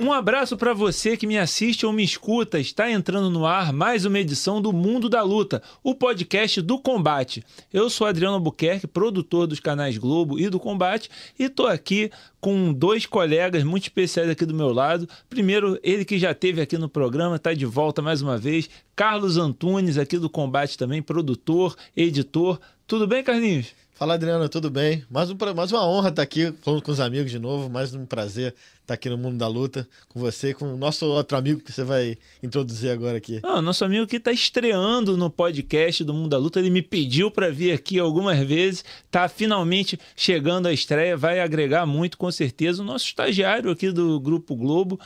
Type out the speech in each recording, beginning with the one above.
Um abraço para você que me assiste ou me escuta. Está entrando no ar mais uma edição do Mundo da Luta, o podcast do combate. Eu sou Adriano Albuquerque, produtor dos canais Globo e do Combate, e estou aqui com dois colegas muito especiais aqui do meu lado. Primeiro, ele que já esteve aqui no programa, está de volta mais uma vez. Carlos Antunes, aqui do Combate também, produtor, editor. Tudo bem, Carlinhos? Fala, Adriano, tudo bem? Mais, um, mais uma honra estar aqui falando com os amigos de novo, mais um prazer estar aqui no Mundo da Luta com você, com o nosso outro amigo que você vai introduzir agora aqui. Ah, nosso amigo que está estreando no podcast do Mundo da Luta, ele me pediu para vir aqui algumas vezes, está finalmente chegando à estreia, vai agregar muito com certeza. O nosso estagiário aqui do Grupo Globo,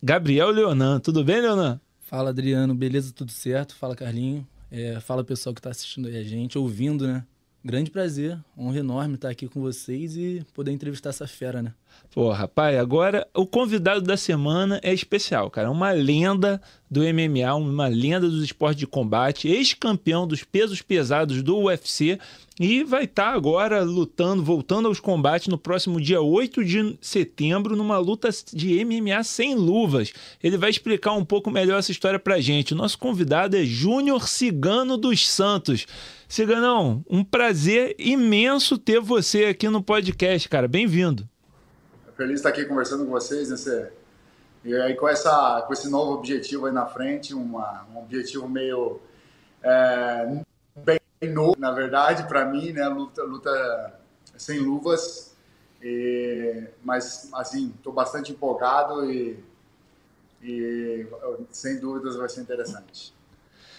Gabriel Leonan. Tudo bem, Leonan? Fala, Adriano, beleza? Tudo certo? Fala, Carlinho. É, fala, pessoal que está assistindo aí a gente, ouvindo, né? Grande prazer, honra enorme estar aqui com vocês e poder entrevistar essa fera, né? Pô, rapaz, agora o convidado da semana é especial, cara. Uma lenda do MMA, uma lenda dos esportes de combate, ex-campeão dos pesos pesados do UFC e vai estar tá agora lutando, voltando aos combates no próximo dia 8 de setembro, numa luta de MMA sem luvas. Ele vai explicar um pouco melhor essa história pra gente. O nosso convidado é Júnior Cigano dos Santos. Ciganão, um prazer imenso ter você aqui no podcast, cara. Bem-vindo. Feliz de estar aqui conversando com vocês nesse e aí com essa com esse novo objetivo aí na frente, uma, um objetivo meio é, bem novo, na verdade, para mim, né? Luta, luta sem luvas, e, mas assim, estou bastante empolgado e, e sem dúvidas vai ser interessante.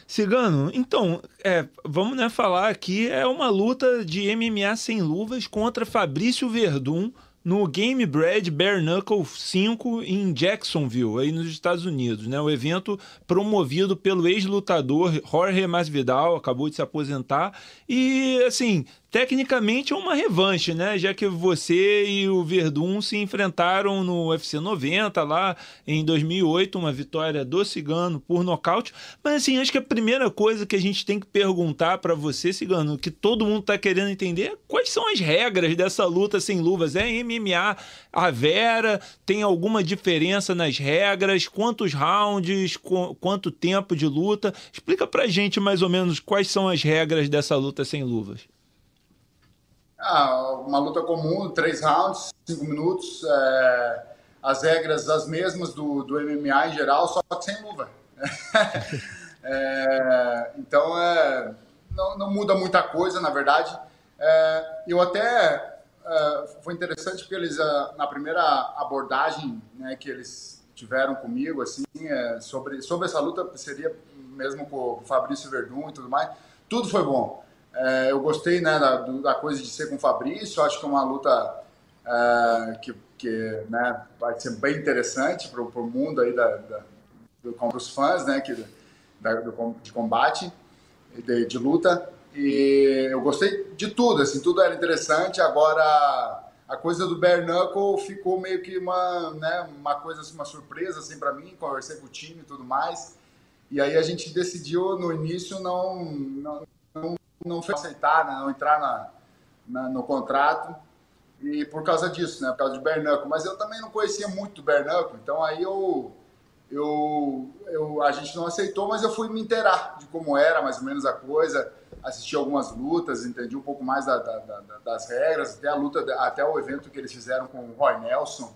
Cigano, então, é, vamos né, falar aqui, é uma luta de MMA sem luvas contra Fabrício Verdun no Game Bread Bare Knuckle 5 em Jacksonville, aí nos Estados Unidos, né? O evento promovido pelo ex-lutador Jorge Masvidal, acabou de se aposentar, e assim, tecnicamente é uma revanche, né? Já que você e o Verdun se enfrentaram no UFC 90 lá em 2008, uma vitória do Cigano por nocaute. Mas assim, acho que a primeira coisa que a gente tem que perguntar para você, Cigano, que todo mundo tá querendo entender, é quais são as regras dessa luta sem luvas? É MMA a Vera? Tem alguma diferença nas regras? Quantos rounds? Qu quanto tempo de luta? Explica pra gente mais ou menos quais são as regras dessa luta sem luvas. Ah, uma luta comum, três rounds, cinco minutos. É, as regras as mesmas do, do MMA em geral, só que sem luva. é, então, é, não, não, muda muita coisa, na verdade. É, eu até é, foi interessante porque eles na primeira abordagem né, que eles tiveram comigo assim é, sobre sobre essa luta seria mesmo com o Fabrício Verdun e tudo mais tudo foi bom é, eu gostei né, da, da, coisa de ser com o Fabrício, acho que é uma luta é, que, que né, vai ser bem interessante para o mundo aí da, da, do, para os fãs né, que, da, do, de combate, de, de, luta. E eu gostei de tudo, assim, tudo era interessante. Agora a coisa do bare knuckle ficou meio que uma, né, uma coisa, assim, uma surpresa assim para mim. Conversei com o time e tudo mais. E aí a gente decidiu no início não, não não foi aceitar, né, não entrar na, na, no contrato e por causa disso, né, por causa de Bernacle. Mas eu também não conhecia muito Bernacle, então aí eu, eu, eu, a gente não aceitou, mas eu fui me inteirar de como era mais ou menos a coisa, assisti algumas lutas, entendi um pouco mais da, da, da, das regras, até a luta, até o evento que eles fizeram com o Roy Nelson,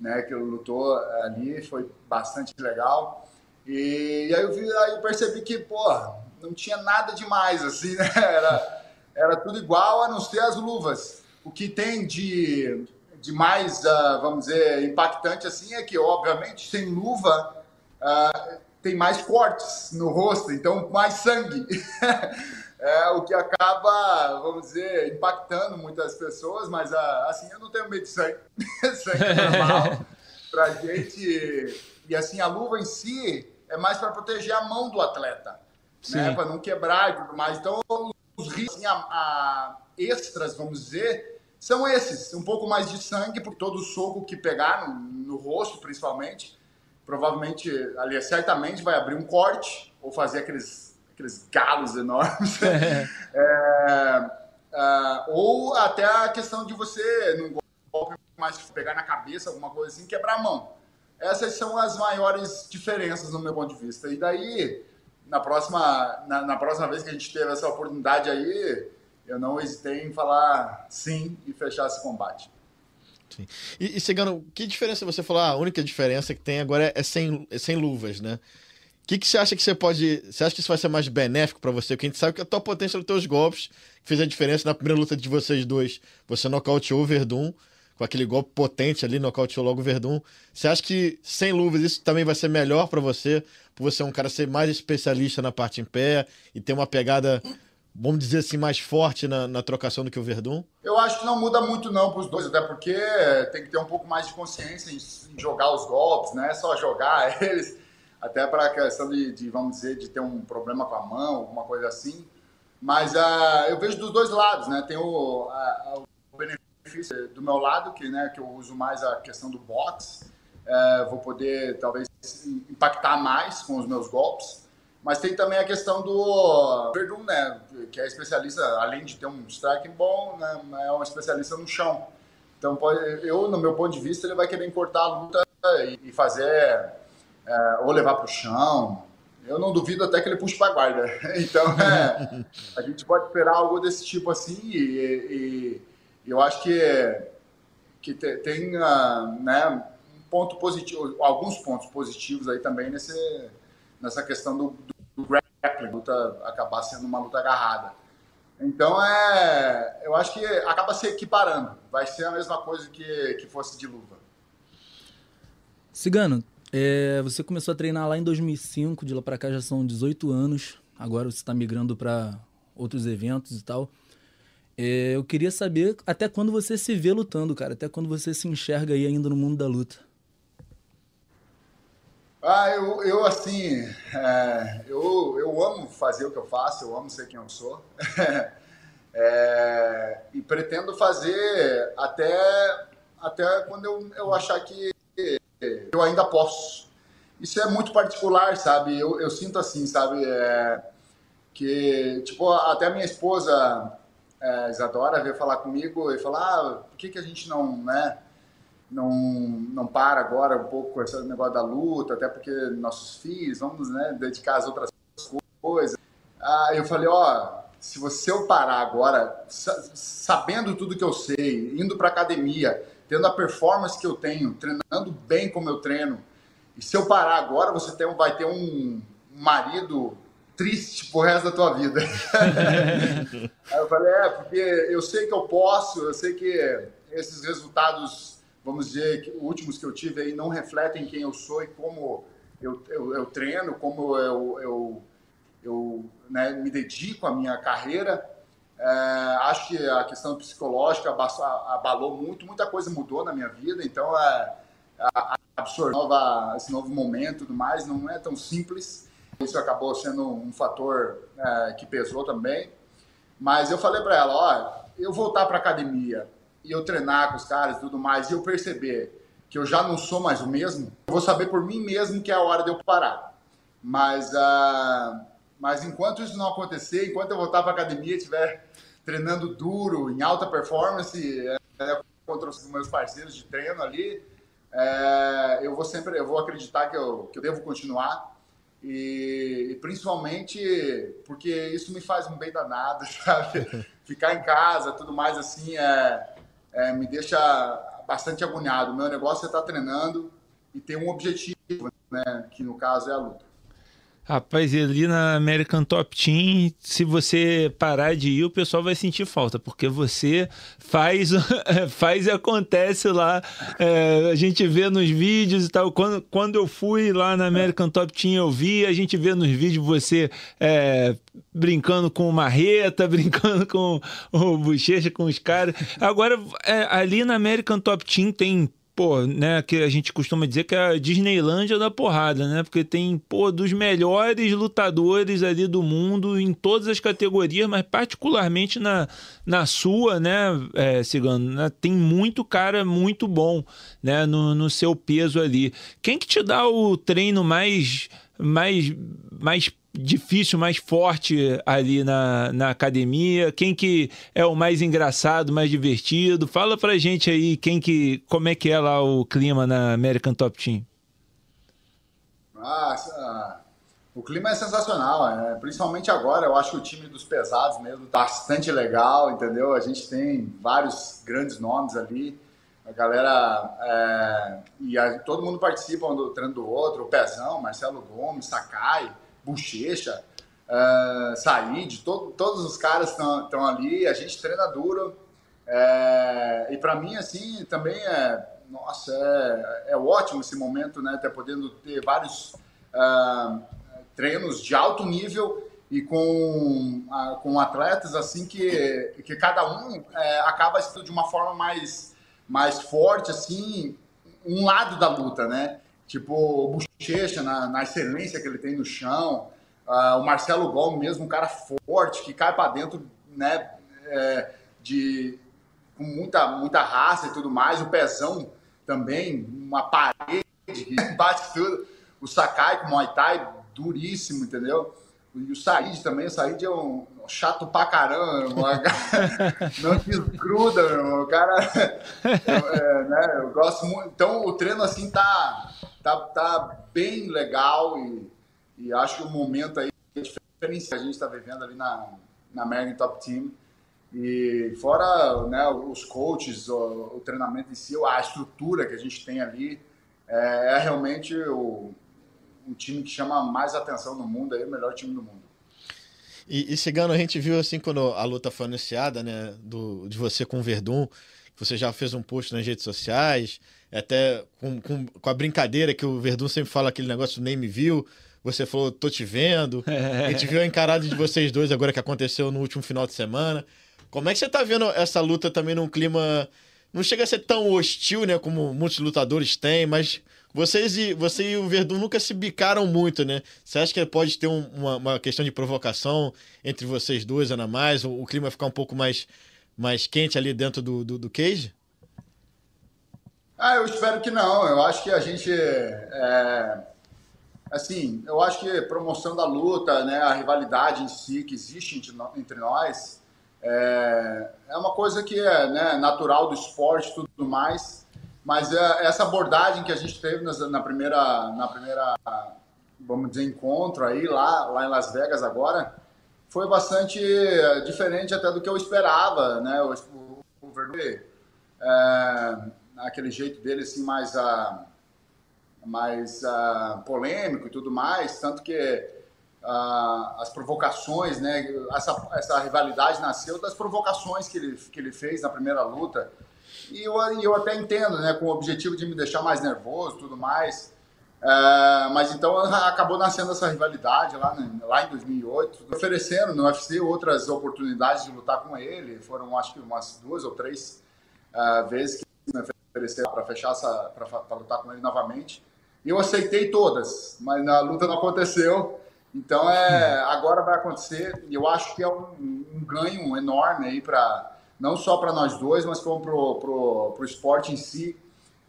né, que lutou ali, foi bastante legal. E, e aí, eu vi, aí eu percebi que, porra, não tinha nada demais, assim, né? Era, era tudo igual, a não ser as luvas. O que tem de, de mais, uh, vamos dizer, impactante, assim, é que, obviamente, sem luva, uh, tem mais cortes no rosto, então mais sangue. é o que acaba, vamos dizer, impactando muitas pessoas, mas uh, assim, eu não tenho medo de sangue. sangue é normal pra gente. E assim, a luva em si é mais para proteger a mão do atleta né, para não quebrar e tudo mais. Então, os riscos assim, a, a extras, vamos dizer, são esses, um pouco mais de sangue, por todo o soco que pegar no, no rosto, principalmente, provavelmente, ali, certamente vai abrir um corte ou fazer aqueles, aqueles galos enormes. é, é, ou até a questão de você, num golpe mais pegar na cabeça, alguma coisa assim, quebrar a mão. Essas são as maiores diferenças no meu ponto de vista. E daí, na próxima, na, na próxima vez que a gente teve essa oportunidade aí, eu não hesitei em falar sim e fechar esse combate. Sim. E, e Cigano, que diferença você falou? Ah, a única diferença que tem agora é sem, é sem luvas, né? O que, que você acha que você pode. Você acha que isso vai ser mais benéfico para você? Porque a gente sabe que a tua potência dos teus golpes fez a diferença na primeira luta de vocês dois. Você nocauteou o Verdun com aquele golpe potente ali, nocauteou logo o Verdun. Você acha que sem luvas isso também vai ser melhor para você? Por você ser um cara ser mais especialista na parte em pé e ter uma pegada vamos dizer assim, mais forte na, na, trocação do que o Verdun? Eu acho que não muda muito não para os dois, até porque tem que ter um pouco mais de consciência em, em jogar os golpes, não é só jogar eles, até para a questão de, de, vamos dizer, de ter um problema com a mão, alguma coisa assim. Mas uh, eu vejo dos dois lados, né? Tem o, o benefício do meu lado, que, né, que eu uso mais a questão do box, uh, vou poder talvez impactar mais com os meus golpes. Mas tem também a questão do Verdun, né? Que é especialista, além de ter um striking bom, né? É um especialista no chão. Então, pode, eu, no meu ponto de vista, ele vai querer encurtar a luta e fazer, é, ou levar para o chão. Eu não duvido até que ele puxe para a guarda. Então, é, a gente pode esperar algo desse tipo assim. E, e eu acho que, que tem uh, né, um ponto positivo, alguns pontos positivos aí também nesse, nessa questão do, do grappling, luta acabar sendo uma luta agarrada. Então, é, eu acho que acaba se equiparando. Vai ser a mesma coisa que, que fosse de luva. Cigano, é, você começou a treinar lá em 2005, de lá para cá já são 18 anos. Agora você está migrando para outros eventos e tal. É, eu queria saber até quando você se vê lutando, cara. Até quando você se enxerga aí ainda no mundo da luta. Ah, eu, eu assim, é, eu, eu amo fazer o que eu faço, eu amo ser quem eu sou. é, e pretendo fazer até, até quando eu, eu achar que eu ainda posso. Isso é muito particular, sabe? Eu, eu sinto assim, sabe? É, que, tipo, até minha esposa, é, Isadora, veio falar comigo e falar, ah, por que, que a gente não, né? não, não para agora um pouco com esse negócio da luta, até porque nossos filhos, vamos né, dedicar as outras coisas. Ah, eu falei, ó, se você eu parar agora, sabendo tudo que eu sei, indo para academia, tendo a performance que eu tenho, treinando bem como eu treino, e se eu parar agora, você tem, vai ter um marido triste pro resto da tua vida. Aí eu falei, é, porque eu sei que eu posso, eu sei que esses resultados vamos dizer, que últimos que eu tive aí não refletem quem eu sou e como eu, eu, eu treino, como eu, eu, eu né, me dedico à minha carreira. É, acho que a questão psicológica abalou muito, muita coisa mudou na minha vida, então é, absorver esse novo momento e tudo mais não é tão simples. Isso acabou sendo um fator é, que pesou também. Mas eu falei para ela, ó, eu voltar para academia e eu treinar com os caras e tudo mais, e eu perceber que eu já não sou mais o mesmo, eu vou saber por mim mesmo que é a hora de eu parar. Mas, uh, mas enquanto isso não acontecer, enquanto eu voltar para academia e estiver treinando duro, em alta performance, é, contra os meus parceiros de treino ali, é, eu vou sempre, eu vou acreditar que eu, que eu devo continuar e, e, principalmente porque isso me faz um bem danado, sabe? Ficar em casa, tudo mais assim, é, é, me deixa bastante agoniado. O meu negócio é estar treinando e ter um objetivo, né, que no caso é a luta. Rapaz, ali na American Top Team, se você parar de ir, o pessoal vai sentir falta, porque você faz, faz e acontece lá. É, a gente vê nos vídeos e tal. Quando, quando eu fui lá na American Top Team, eu vi, a gente vê nos vídeos você é, brincando com o Marreta, brincando com o Bochecha, com os caras. Agora, é, ali na American Top Team tem pô, né, que a gente costuma dizer que é a Disneylândia da porrada, né? Porque tem, pô, dos melhores lutadores ali do mundo em todas as categorias, mas particularmente na, na sua, né, é, Cigano, né, tem muito cara muito bom, né, no, no seu peso ali. Quem que te dá o treino mais mais mais difícil, mais forte ali na, na academia? Quem que é o mais engraçado, mais divertido? Fala pra gente aí quem que, como é que é lá o clima na American Top Team. Ah, o clima é sensacional, é, principalmente agora. Eu acho que o time dos pesados mesmo tá bastante legal, entendeu? A gente tem vários grandes nomes ali. A galera é, e a, todo mundo participa um do treino do outro. O Pezão, Marcelo Gomes, Sakai. Bochecha, uh, Said, to, todos os caras estão ali, a gente treina duro. É, e para mim, assim, também é, nossa, é, é ótimo esse momento, né? Ter podendo ter vários uh, treinos de alto nível e com, uh, com atletas assim que, que cada um é, acaba sendo de uma forma mais, mais forte, assim, um lado da luta, né? Tipo Bochecha na, na excelência que ele tem no chão, uh, o Marcelo Gomes mesmo, um cara forte que cai para dentro, né, é, de com muita muita raça e tudo mais, o Pezão também, uma parede que bate tudo, o Sakai com o Muay Thai duríssimo, entendeu? E o Said também, o Said é um chato pra caramba, não desgruda, meu, o cara, é, né, eu gosto muito, então o treino assim tá tá, tá bem legal e, e acho que o momento aí é diferente que a gente está vivendo ali na, na American Top Team. E fora né, os coaches, o, o, treinamento em si, a estrutura que a gente tem ali, é, é realmente o, um time que chama mais atenção no mundo, é o melhor time do mundo. E, e Cigano, a gente viu assim quando a luta foi anunciada, né, do, de você com o Verdun, você já fez um post nas redes sociais, até com, com, com a brincadeira que o Verdun sempre fala aquele negócio do nem me viu. Você falou, tô te vendo. A gente viu a encarada de vocês dois agora que aconteceu no último final de semana. Como é que você tá vendo essa luta também num clima. Não chega a ser tão hostil, né? Como muitos lutadores têm, mas vocês e, você e o Verdun nunca se bicaram muito, né? Você acha que pode ter um, uma, uma, questão de provocação entre vocês dois, Ana mais? O, o clima ficar um pouco mais, mais quente ali dentro do, do, do cage? Ah, eu espero que não. Eu acho que a gente. É, assim, eu acho que promoção da luta, né, a rivalidade em si que existe entre nós, é, é uma coisa que é né, natural do esporte e tudo mais. Mas é, essa abordagem que a gente teve na primeira, na primeira, vamos dizer, encontro aí lá, lá em Las Vegas agora, foi bastante diferente até do que eu esperava, né? O, o, o é, aquele jeito dele assim mais uh, mais uh, polêmico e tudo mais, tanto que uh, as provocações, né, essa, essa rivalidade nasceu das provocações que ele, que ele fez na primeira luta. E eu, eu até entendo, né, com o objetivo de me deixar mais nervoso tudo mais. Uh, mas então acabou nascendo essa rivalidade lá, né, lá em 2008, oferecendo no UFC outras oportunidades de lutar com ele. Foram acho que umas duas ou três uh, vezes que me oferecer para fechar essa, para lutar com ele novamente. E eu aceitei todas, mas na luta não aconteceu. Então é, agora vai acontecer. E eu acho que é um, um ganho enorme aí para não só para nós dois, mas como pro esporte em si.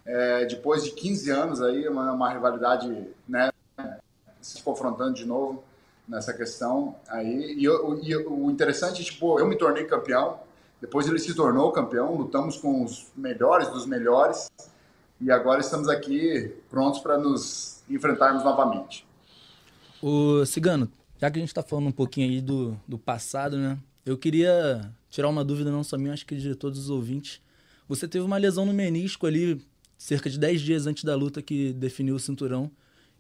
É, depois de 15 anos aí, uma, uma rivalidade, né, se confrontando de novo nessa questão aí. E, e o interessante, tipo, eu me tornei campeão depois ele se tornou campeão, lutamos com os melhores dos melhores e agora estamos aqui prontos para nos enfrentarmos novamente. O Cigano, já que a gente está falando um pouquinho aí do, do passado, né? Eu queria tirar uma dúvida não só minha, acho que de todos os ouvintes. Você teve uma lesão no menisco ali cerca de 10 dias antes da luta que definiu o cinturão.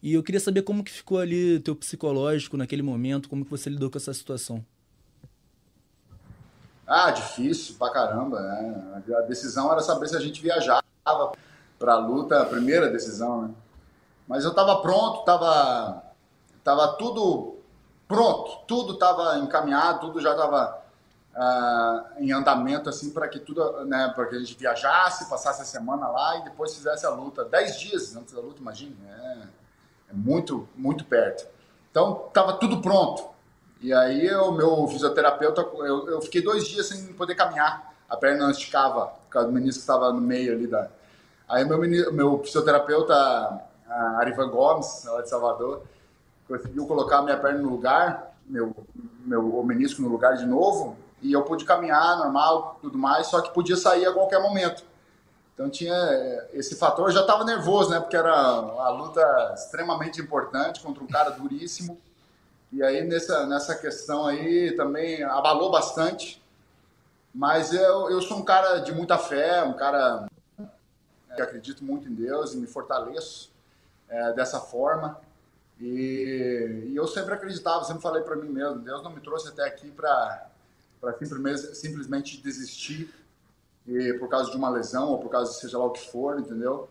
E eu queria saber como que ficou ali teu psicológico naquele momento, como que você lidou com essa situação. Ah, difícil pra caramba, né? A decisão era saber se a gente viajava pra luta, a primeira decisão, né? Mas eu tava pronto, tava, tava tudo pronto, tudo tava encaminhado, tudo já tava uh, em andamento assim para que tudo, né, para que a gente viajasse, passasse a semana lá e depois fizesse a luta. Dez dias antes da luta, imagine, é, é muito, muito perto. Então estava tudo pronto. E aí o meu fisioterapeuta, eu, eu, fiquei dois dias sem poder caminhar. A perna não esticava, por causa do menisco estava no meio ali da. Aí meu, meu fisioterapeuta, a Arivan Gomes, lá de Salvador, conseguiu colocar minha perna no lugar, meu, meu menisco no lugar de novo, e eu pude caminhar normal, tudo mais, só que podia sair a qualquer momento. Então tinha eh, esse fator, eu já estava nervoso, né? Porque era uma luta extremamente importante contra um cara duríssimo. E aí nessa, nessa questão aí também abalou bastante. Mas eu, eu sou um cara de muita fé, um cara que acredito muito em Deus e me fortaleço é, dessa forma. E, e, eu sempre acreditava, sempre falei para mim mesmo, Deus não me trouxe até aqui para para simplesmente, desistir e, por causa de uma lesão ou por causa de seja lá o que for, entendeu?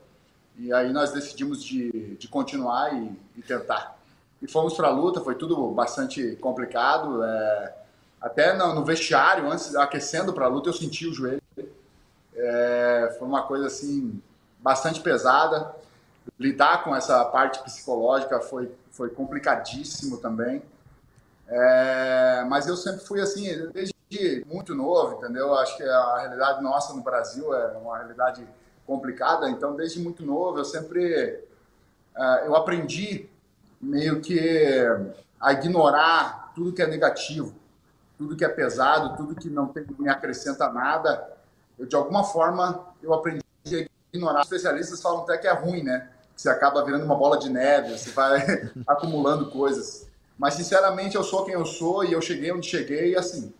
E aí nós decidimos de, de continuar e, e tentar. E fomos para a luta, foi tudo bastante complicado. É, até no, no, vestiário, antes, aquecendo para a luta, eu senti o joelho. É, foi uma coisa assim, bastante pesada. Lidar com essa parte psicológica foi, foi complicadíssimo também. É, mas eu sempre fui assim, desde muito novo, entendeu? Acho que a realidade nossa no Brasil é uma realidade complicada, então desde muito novo eu sempre uh, eu aprendi meio que a ignorar tudo que é negativo, tudo que é pesado, tudo que não tem, me acrescenta nada. Eu de alguma forma eu aprendi a ignorar. Os especialistas falam até que é ruim, né? Que você acaba virando uma bola de neve, você vai acumulando coisas. Mas sinceramente eu sou quem eu sou e eu cheguei onde cheguei e assim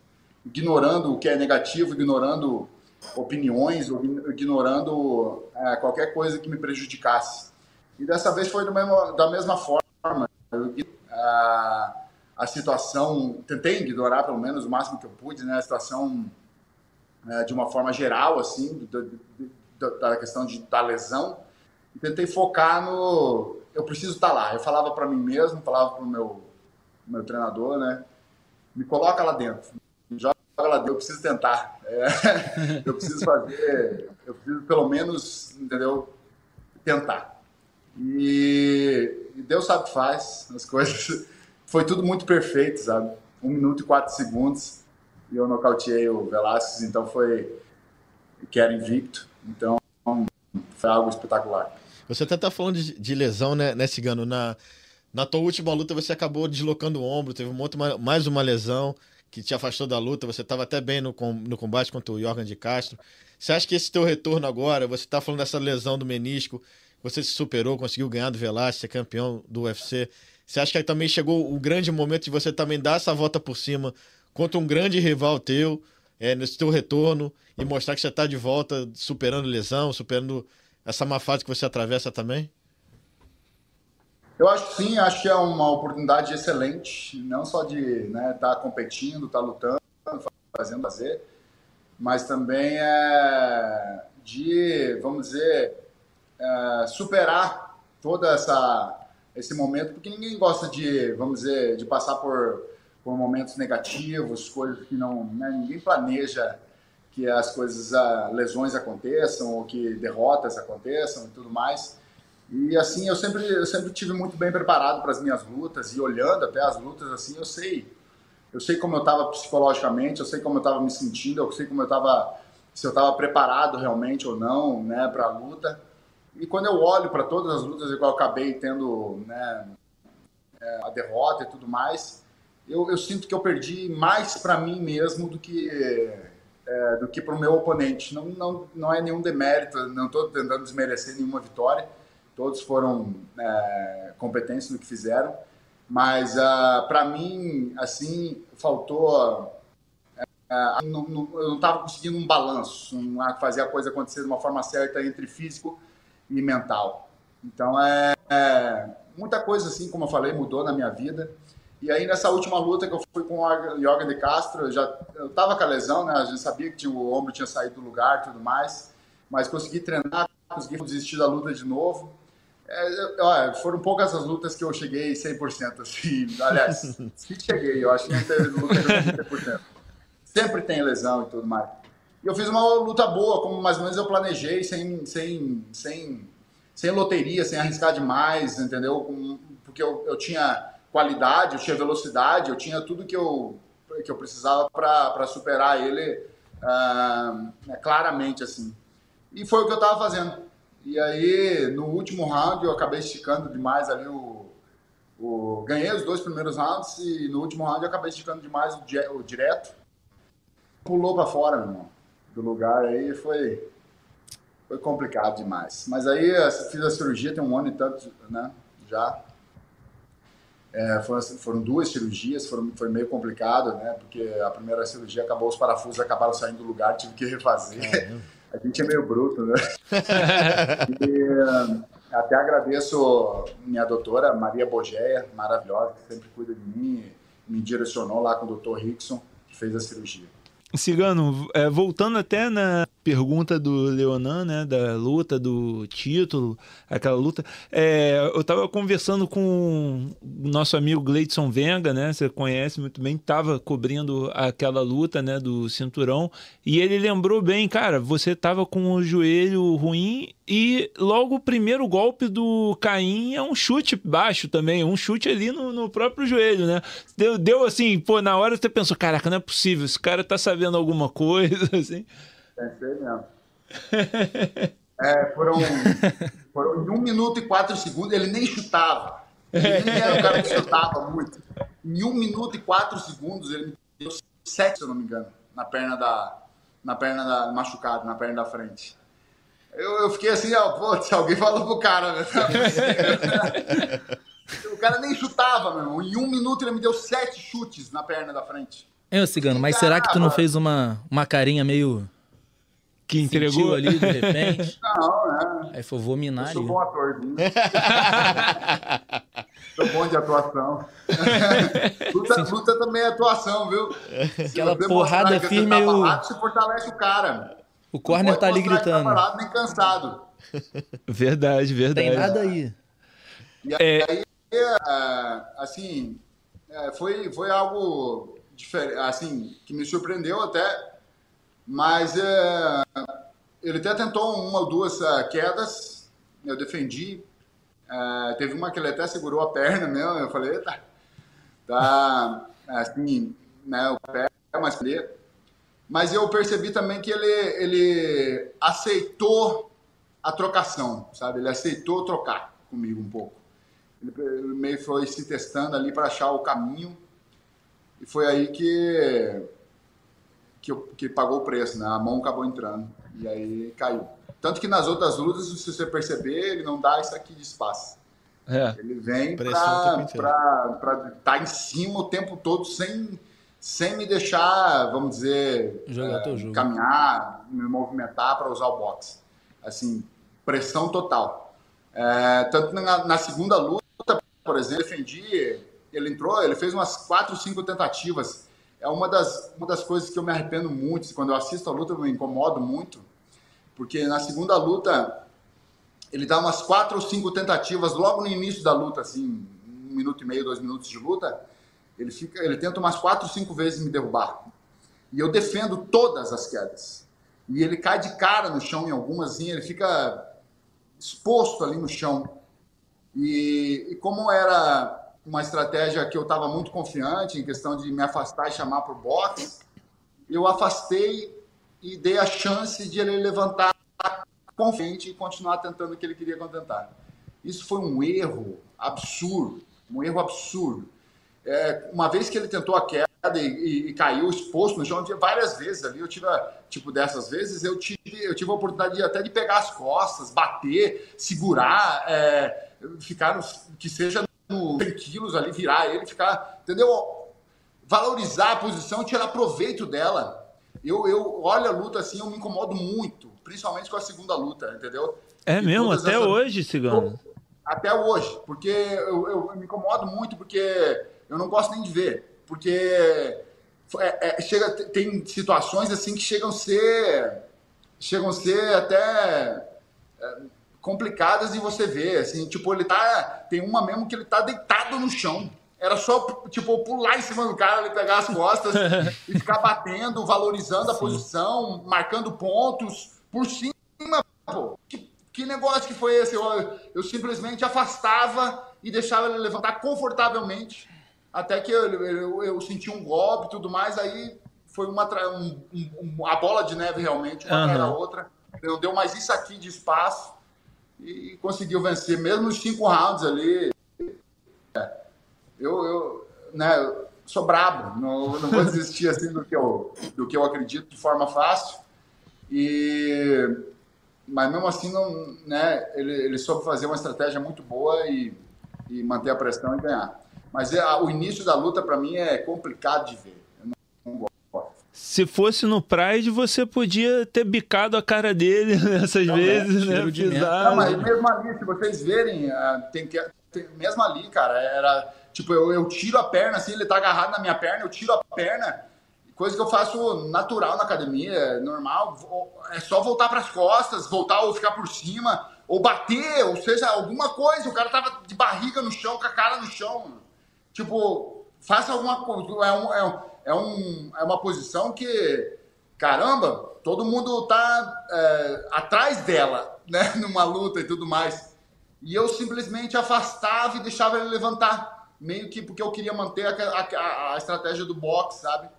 ignorando o que é negativo, ignorando opiniões, ignorando é, qualquer coisa que me prejudicasse. E dessa vez foi mesmo, da mesma forma. Eu, a, a situação, tentei ignorar pelo menos o máximo que eu pude, né, a situação é, de uma forma geral, assim, da, da questão de, da lesão, e tentei focar no. Eu preciso estar lá. Eu falava para mim mesmo, falava para o meu, meu treinador, né? Me coloca lá dentro, ela eu preciso tentar. É, eu preciso fazer, eu preciso pelo menos, entendeu? Tentar. E, e Deus sabe que faz as coisas. Foi tudo muito perfeito, sabe? Um minuto e quatro segundos e eu nocauteei o Velasquez, então foi que era invicto. Então foi algo espetacular. Você até tá falando de, de lesão, né, né, Cigano? Na, na tua última luta você acabou deslocando o ombro, teve um mais uma lesão que te afastou da luta, você estava até bem no, no combate contra o Jorgen de Castro. Você acha que esse teu retorno agora, você está falando dessa lesão do menisco, você se superou, conseguiu ganhar do Velasquez, ser campeão do UFC. Você acha que também chegou o grande momento de você também dar essa volta por cima contra um grande rival teu, é, nesse teu retorno, e mostrar que você está de volta, superando lesão, superando essa má fase que você atravessa também? Eu acho sim, acho que é uma oportunidade excelente, não só de estar né, tá competindo, estar tá lutando, fazendo fazer, mas também é de, vamos dizer, é, superar toda essa esse momento, porque ninguém gosta de, vamos dizer, de passar por, por momentos negativos, coisas que não, né, ninguém planeja que as coisas, lesões aconteçam ou que derrotas aconteçam e tudo mais. E assim, eu sempre, eu sempre tive muito bem preparado para as minhas lutas e olhando até as lutas assim, eu sei, eu sei como eu estava psicologicamente, eu sei como eu estava me sentindo, eu sei como eu estava se eu estava preparado realmente ou não, né, para a luta. E quando eu olho para todas as lutas igual eu acabei tendo, né, é, a derrota e tudo mais, eu, eu sinto que eu perdi mais para mim mesmo do que é, do que para o meu oponente. Não, não, não é nenhum demérito, não estou tentando desmerecer nenhuma vitória todos foram é, competentes no que fizeram, mas uh, ah, para mim, assim, faltou. Uh, não, não, eu não estava conseguindo um balanço, um, fazer a coisa acontecer de uma forma certa entre físico e mental. Então, é, é, muita coisa, assim, como eu falei, mudou na minha vida. E aí, nessa última luta que eu fui com o Yoga de Castro, eu já eu com a lesão, né? A gente sabia que tinha, o ombro tinha saído do lugar tudo mais, mas consegui treinar, consegui desistir da luta de novo. É, foram poucas as lutas que eu cheguei 100%, assim. Aliás, se cheguei, eu acho que não teve luta que eu 100%. sempre tem lesão e tudo mais. E eu fiz uma luta boa, como mais ou menos eu planejei, sem, sem, sem, sem loteria, sem arriscar demais, entendeu? Porque eu, eu tinha qualidade, eu tinha velocidade, eu tinha tudo que eu, que eu precisava para superar ele uh, claramente, assim. E foi o que eu estava fazendo. E aí, no último round, eu acabei esticando demais ali o, o... Ganhei os dois primeiros rounds e no último round eu acabei esticando demais o, di... o direto. Pulou para fora, meu irmão do lugar aí foi, foi complicado demais. Mas aí fiz a cirurgia, tem um ano e tanto, né? Já. É, foram, foram, duas cirurgias, foram, foi meio complicado, né? Porque a primeira cirurgia acabou, os parafusos acabaram saindo do lugar, tive que refazer. A gente é meio bruto, né? e, até agradeço minha doutora, Maria Bogeia, maravilhosa, que sempre cuida de mim, me direcionou lá com o doutor Rickson, que fez a cirurgia. Cigano, é, voltando até na pergunta do Leonan, né, da luta, do título, aquela luta, é, eu estava conversando com o nosso amigo Gleidson Venga, né, você conhece muito bem, estava cobrindo aquela luta, né, do cinturão, e ele lembrou bem, cara, você estava com o joelho ruim e logo o primeiro golpe do Caim é um chute baixo também, um chute ali no, no próprio joelho, né? Deu, deu assim, pô, na hora você pensou, caraca, não é possível, esse cara tá sabendo alguma coisa, assim. Pensei mesmo. é, foram, foram em um minuto e quatro segundos, ele nem chutava. Ele nem era o cara que chutava muito. Em um minuto e quatro segundos, ele me deu sete, se eu não me engano, na perna da. Na perna da. machucado, na perna da frente. Eu, eu fiquei assim, ó, pô, se alguém falou pro cara, né? o cara nem chutava, meu irmão. Em um minuto ele me deu sete chutes na perna da frente. É, Cigano, mas será que tu não fez uma, uma carinha meio. Que entregou ali de repente? Não, né? Aí foi, vou minar Eu sou bom ator, Sou bom de atuação. luta, luta também é atuação, viu? Aquela porrada firme tá. Você fortalece o cara. O corner tá ali gritando. Não parado nem cansado. Verdade, verdade. Tem nada aí. E é. aí, é, assim, é, foi, foi algo diferente, assim, que me surpreendeu até, mas é, ele até tentou uma ou duas uh, quedas, eu defendi, uh, teve uma que ele até segurou a perna mesmo, eu falei, tá, tá assim, né, o pé, mas mas eu percebi também que ele, ele aceitou a trocação, sabe? Ele aceitou trocar comigo um pouco. Ele, ele meio foi se testando ali para achar o caminho e foi aí que que, eu, que pagou o preço, né? A mão acabou entrando e aí caiu. Tanto que nas outras lutas, se você perceber, ele não dá isso aqui de espaço. É. Ele vem para estar tá em cima o tempo todo sem sem me deixar, vamos dizer, é, caminhar, me movimentar para usar o boxe. Assim, pressão total. É, tanto na, na, segunda luta, por exemplo, defendi, ele entrou, ele fez umas quatro, cinco tentativas. É uma das, uma das coisas que eu me arrependo muito, quando eu assisto a luta eu me incomodo muito, porque na segunda luta ele dá umas quatro ou cinco tentativas logo no início da luta, assim, um minuto e meio, dois minutos de luta, ele, fica, ele tenta umas quatro, cinco vezes me derrubar. E eu defendo todas as quedas. E ele cai de cara no chão em algumas, assim, ele fica exposto ali no chão. E, e como era uma estratégia que eu estava muito confiante em questão de me afastar e chamar para o boxe, eu afastei e dei a chance de ele levantar confiante e continuar tentando o que ele queria contentar. Isso foi um erro absurdo, um erro absurdo. É, uma vez que ele tentou a queda e, e, e, caiu exposto no chão, várias vezes ali, eu tive, tipo, dessas vezes, eu tive, eu tive a oportunidade de, até de pegar as costas, bater, segurar, é, ficar, no, que seja 100 quilos ali, virar ele, ficar, entendeu? Valorizar a posição, tirar proveito dela. Eu, eu olho a luta assim, eu me incomodo muito, principalmente com a segunda luta, entendeu? É e mesmo, até essas... hoje, Cigano? Até hoje, porque eu, eu, eu me incomodo muito, porque eu não gosto nem de ver, porque é, é, chega, tem situações assim que chegam a ser, chegam a ser até é, complicadas de você ver, assim, tipo, ele tá, tem uma mesmo que ele tá deitado no chão, era só, tipo, pular em cima do cara, ele pegar as costas e ficar batendo, valorizando a posição, marcando pontos por cima, pô. Que, que negócio que foi esse? Eu, eu simplesmente afastava e deixava ele levantar confortavelmente até que eu, eu, eu senti um golpe e tudo mais, aí foi uma um, um, a bola de neve realmente, uma uhum. a outra. Deu, deu mais isso aqui de espaço e conseguiu vencer, mesmo os cinco rounds ali. Eu, eu né, sou brabo, não, não vou desistir assim do que, eu, do que eu acredito de forma fácil. E, mas mesmo assim, não, né, ele, ele soube fazer uma estratégia muito boa e, e manter a pressão e ganhar. Mas é, o início da luta, para mim, é complicado de ver. Se fosse no Pride, você podia ter bicado a cara dele nessas vezes, né? Não, mas mesmo ali, se vocês verem, ah, tem que, tem, mesmo ali, cara, era tipo, eu, eu tiro a perna, assim, ele tá agarrado na minha perna, eu tiro a perna, coisa que eu faço natural na academia, normal, é só voltar para as costas, voltar ou ficar por cima, ou bater, ou seja, alguma coisa. O cara tava de barriga no chão, com a cara no chão. Tipo, faça alguma coisa. É um, é um é, um, é uma posição que, caramba, todo mundo tá é, atrás dela, né? Numa luta e tudo mais. E eu simplesmente afastava e deixava ele levantar. Meio que porque eu queria manter a, a, a estratégia do boxe, sabe?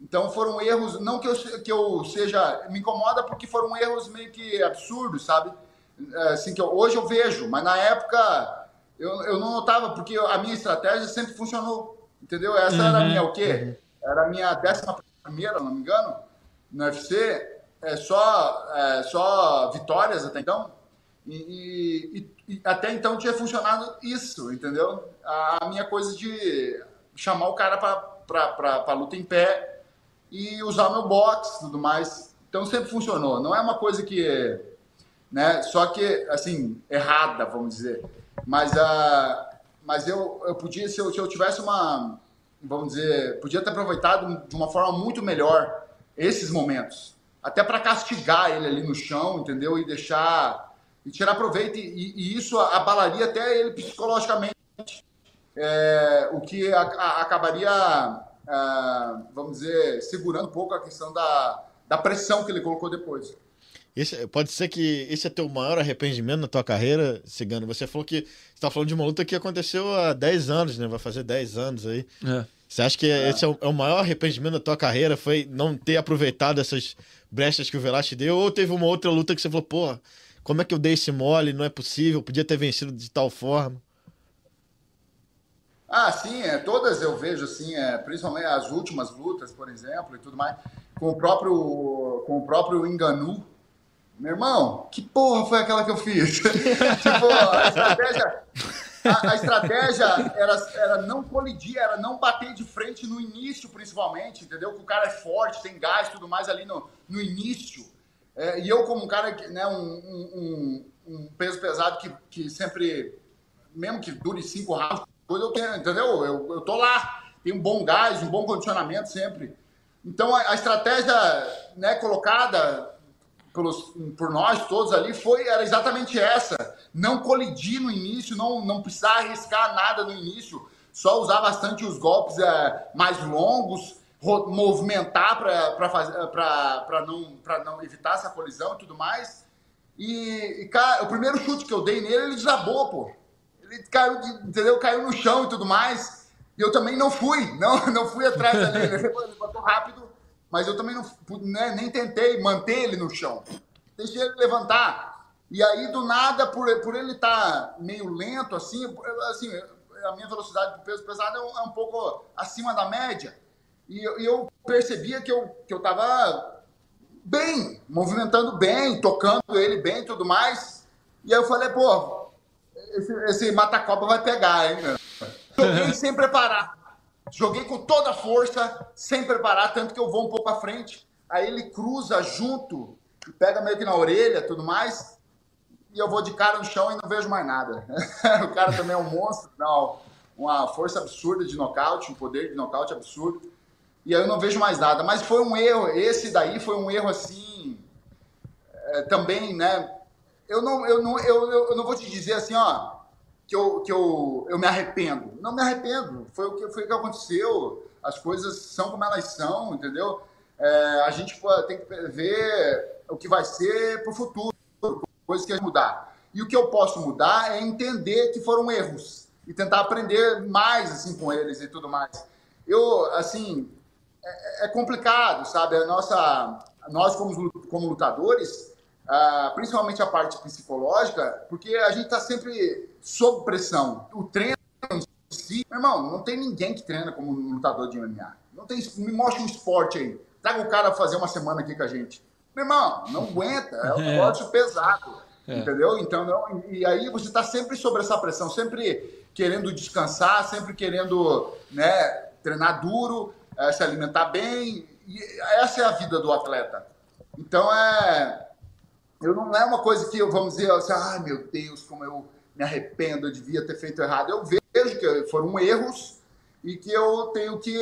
Então foram erros, não que eu, que eu seja, me incomoda porque foram erros meio que absurdos, sabe? É, assim, que eu, hoje eu vejo, mas na época eu, eu não notava, porque a minha estratégia sempre funcionou, entendeu? Essa uhum. era a minha o quê? Uhum. Era a minha décima primeira, não me engano, no UFC. É só, é, só vitórias até então. E, e, e, até então tinha funcionado isso, entendeu? A, a minha coisa de chamar o cara para luta em pé e usar meu box tudo mais. Então sempre funcionou. Não é uma coisa que. Né, só que, assim, errada, vamos dizer. Mas, uh, mas eu, eu podia, se eu, se eu tivesse uma, vamos dizer, podia ter aproveitado de uma forma muito melhor esses momentos. Até para castigar ele ali no chão, entendeu? E deixar. E tirar proveito. E, e isso abalaria até ele psicologicamente. É, o que a, a, acabaria, a, vamos dizer, segurando um pouco a questão da, da pressão que ele colocou depois. Esse, pode ser que esse é teu maior arrependimento na tua carreira, Cigano. Você falou que você tá falando de uma luta que aconteceu há 10 anos, né? Vai fazer 10 anos aí. É. Você acha que é. esse é o, é o, maior arrependimento da tua carreira? Foi não ter aproveitado essas brechas que o Velasquez deu? Ou teve uma outra luta que você falou, pô, como é que eu dei esse mole? Não é possível, podia ter vencido de tal forma. Ah, sim, é, todas eu vejo assim, é, principalmente as últimas lutas, por exemplo, e tudo mais, com o próprio, com o próprio Enganu, meu irmão, que porra foi aquela que eu fiz? tipo, a estratégia, a, a, estratégia era, era não colidir, era não bater de frente no início, principalmente, entendeu? Que o cara é forte, tem gás tudo mais ali no, no início. É, e eu, como um cara, né, um, um, um, peso pesado que, que sempre, mesmo que dure cinco rounds, eu tenho, entendeu? Eu, eu tô lá, tem um bom gás, um bom condicionamento sempre. Então, a, a estratégia né, colocada pelos, por nós todos ali foi era exatamente essa. Não colidir no início, não, não precisar arriscar nada no início, só usar bastante os golpes é, mais longos, movimentar para não, não evitar essa colisão e tudo mais. E, e, cara, o primeiro chute que eu dei nele, ele desabou, pô. Ele caiu, entendeu? Caiu no chão e tudo mais. E eu também não fui, não, não fui atrás dele. Ele levantou rápido mas eu também não, né, nem tentei manter ele no chão. Deixei ele levantar. E aí, do nada, por, por ele estar tá meio lento, assim, assim, a minha velocidade do peso pesado é um, é um pouco acima da média. E eu, eu percebia que eu, que eu tava bem, movimentando bem, tocando ele bem tudo mais. E aí eu falei, pô, esse, esse mata-copa vai pegar, hein, meu? Sem preparar. Joguei com toda a força, sem preparar, tanto que eu vou um pouco à frente. Aí ele cruza junto, pega meio que na orelha tudo mais. E eu vou de cara no chão e não vejo mais nada. o cara também é um monstro, não, uma força absurda de nocaute, um poder de nocaute absurdo. E aí eu não vejo mais nada. Mas foi um erro, esse daí foi um erro assim. É, também, né? Eu não, eu, não, eu, eu não vou te dizer assim, ó que eu, que eu, eu me arrependo. Não me arrependo. Foi o que foi o que aconteceu. As coisas são como elas são, entendeu? É, a gente tem que ver o que vai ser para o futuro, coisas que mudar. E o que eu posso mudar é entender que foram erros e tentar aprender mais assim com eles e tudo mais. Eu, assim, é, é complicado, sabe? A nossa, nós como, como lutadores, uh, principalmente a parte psicológica, porque a gente está sempre sob pressão. O treino em si, meu irmão, não tem ninguém que treina como um lutador de MMA. Não tem, me mostre um esporte aí. Traga o cara fazer uma semana aqui com a gente. Meu irmão, não aguenta, é um é. negócio pesado. É. Entendeu? Então, não, e aí você está sempre sobre essa pressão, sempre querendo descansar, sempre querendo né, treinar duro, é, se alimentar bem. Essa é a vida do atleta. Então, é, eu não é uma coisa que eu, vamos dizer, assim, ai meu Deus, como eu me arrependo, eu devia ter feito errado. Eu vejo que foram erros e que eu tenho que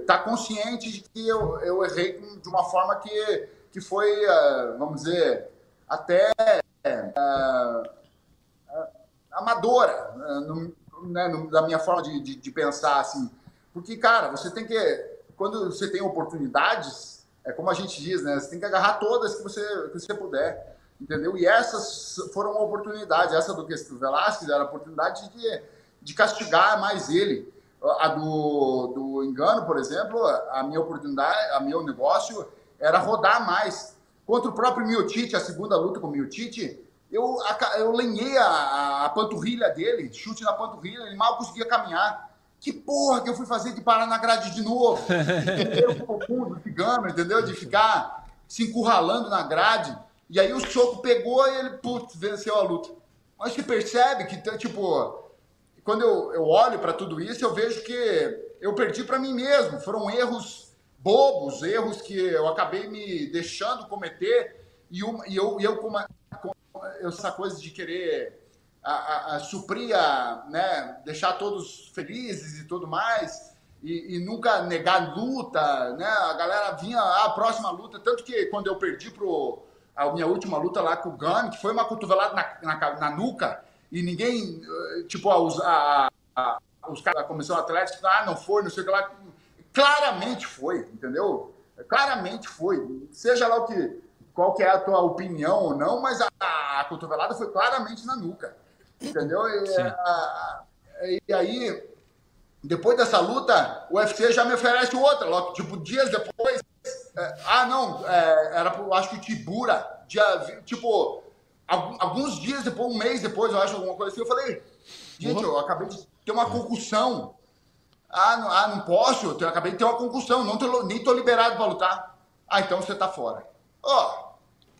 estar tá consciente de que eu, eu errei de uma forma que, que foi, é, vamos dizer, até uh, amadora, no, né, no, da minha forma de, de, de, pensar, assim. Porque, cara, você tem que, quando você tem oportunidades, é como a gente diz, né? Você tem que agarrar todas que você, que você puder, entendeu? E essas foram uma oportunidade. Essa do Questo Velasquez era a oportunidade de, de castigar mais ele. A do, do engano, por exemplo, a minha oportunidade, a meu negócio era rodar mais. Contra o próprio Miotite, a segunda luta com o Miotite, eu, eu lenhei a, a, panturrilha dele, chute na panturrilha, ele mal conseguia caminhar. Que porra que eu fui fazer de parar na grade de novo? profundo, cigano, entendeu? De ficar se encurralando na grade. E aí o soco pegou e ele, putz, venceu a luta. Mas você percebe que, tipo, quando eu, eu olho para tudo isso, eu vejo que eu perdi para mim mesmo. Foram erros bobos, erros que eu acabei me deixando cometer. E, uma, e eu, e eu com, uma, com essa coisa de querer a, a, a suprir, a, né, deixar todos felizes e tudo mais, e, e, nunca negar luta, né? A galera vinha, ah, a próxima luta, tanto que quando eu perdi pro a minha última luta lá com o Gun, que foi uma cotovelada na, na, na nuca, e ninguém, eh, tipo, a, a, os caras da comissão atlética, ah, não foi, não sei o que lá. Claramente foi, entendeu? Claramente foi. Seja lá o que, qual que é a tua opinião ou não, mas a, a cotovelada foi claramente na nuca. Entendeu? E, a, e, aí, depois dessa luta, o UFC já me oferece outra. Logo, tipo, dias depois. É, ah, não, é, era pro, acho que o Tibura, dia, tipo, alguns dias depois, um mês depois, eu acho, alguma coisa assim, eu falei, gente, uhum. eu acabei de ter uma concussão. Ah, não, ah, não posso, eu acabei de ter uma concussão, não tô, nem tô liberado para lutar. Ah, então você tá fora. Ó,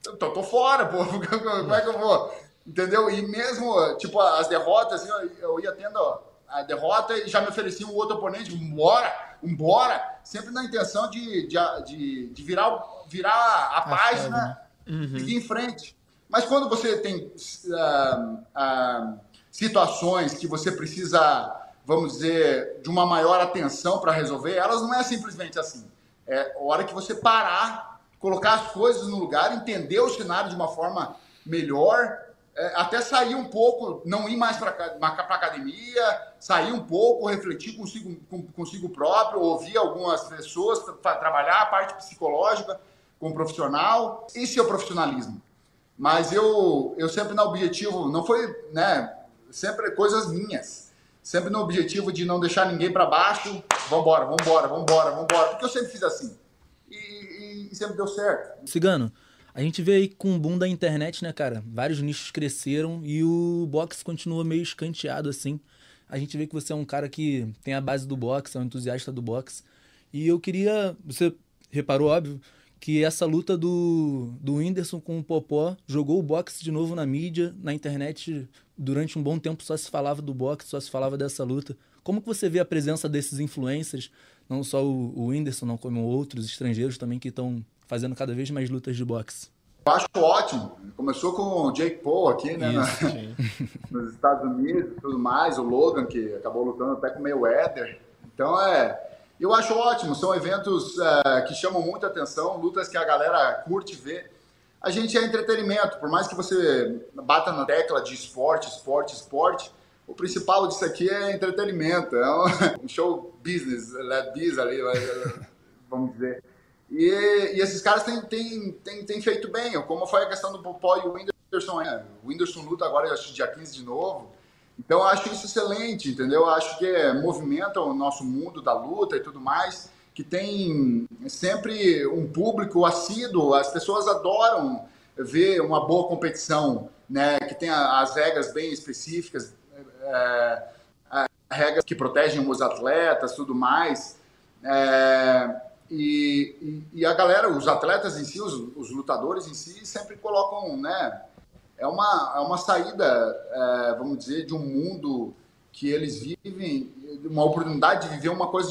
oh, eu tô, fora, pô. Como é que eu vou? Entendeu? E mesmo, tipo, as derrotas, assim, eu ia tendo a derrota e já me oferecia um outro oponente, embora, embora, sempre na intenção de, de, de, de virar, virar a, página uhum. e ir em frente. Mas quando você tem uh, uh, situações que você precisa, vamos dizer, de uma maior atenção para resolver, elas não é simplesmente assim. É hora que você parar colocar as coisas no lugar, entender o cenário de uma forma melhor, até sair um pouco, não ir mais para a academia, sair um pouco, refletir consigo, consigo próprio, ouvir algumas pessoas, trabalhar a parte psicológica com o profissional. Esse é o profissionalismo. Mas eu, eu sempre no objetivo, não foi, né, sempre coisas minhas. Sempre no objetivo de não deixar ninguém para baixo. Vambora, vambora, vambora, vambora. Porque eu sempre fiz assim e sempre deu certo. Cigano, a gente vê aí com o boom da internet, né, cara? Vários nichos cresceram e o boxe continua meio escanteado assim. A gente vê que você é um cara que tem a base do boxe, é um entusiasta do boxe. E eu queria. Você reparou, óbvio, que essa luta do, do Whindersson com o Popó jogou o boxe de novo na mídia, na internet. Durante um bom tempo só se falava do boxe, só se falava dessa luta. Como que você vê a presença desses influencers não só o, o Whindersson, não como outros estrangeiros também que estão fazendo cada vez mais lutas de boxe. Eu acho ótimo. Começou com o Jake Paul aqui, né? Isso, na, nos Estados Unidos e tudo mais, o Logan, que acabou lutando até com o Mayweather. Então, é, eu acho ótimo. São eventos é, que chamam muita atenção, lutas que a galera curte ver. A gente é entretenimento, por mais que você bata na tecla de esporte, esporte, esporte, o principal disso aqui é entretenimento, é um, um show business, led biz ali, vamos dizer. E, e, esses caras têm, têm, têm, têm feito bem, como foi a questão do Popó e o Whindersson. Né? O Whindersson luta agora, acho dia 15 de novo. Então, eu acho isso excelente, entendeu? Eu acho que é, movimenta o nosso mundo da luta e tudo mais, que tem sempre um público assíduo, as pessoas adoram ver uma boa competição, né? Que tem as regras bem específicas, é, regras que protegem os atletas, tudo mais. É, e, e, a galera, os atletas em si, os, os, lutadores em si, sempre colocam, né? É uma, é uma saída, é, vamos dizer, de um mundo que eles vivem, uma oportunidade de viver uma coisa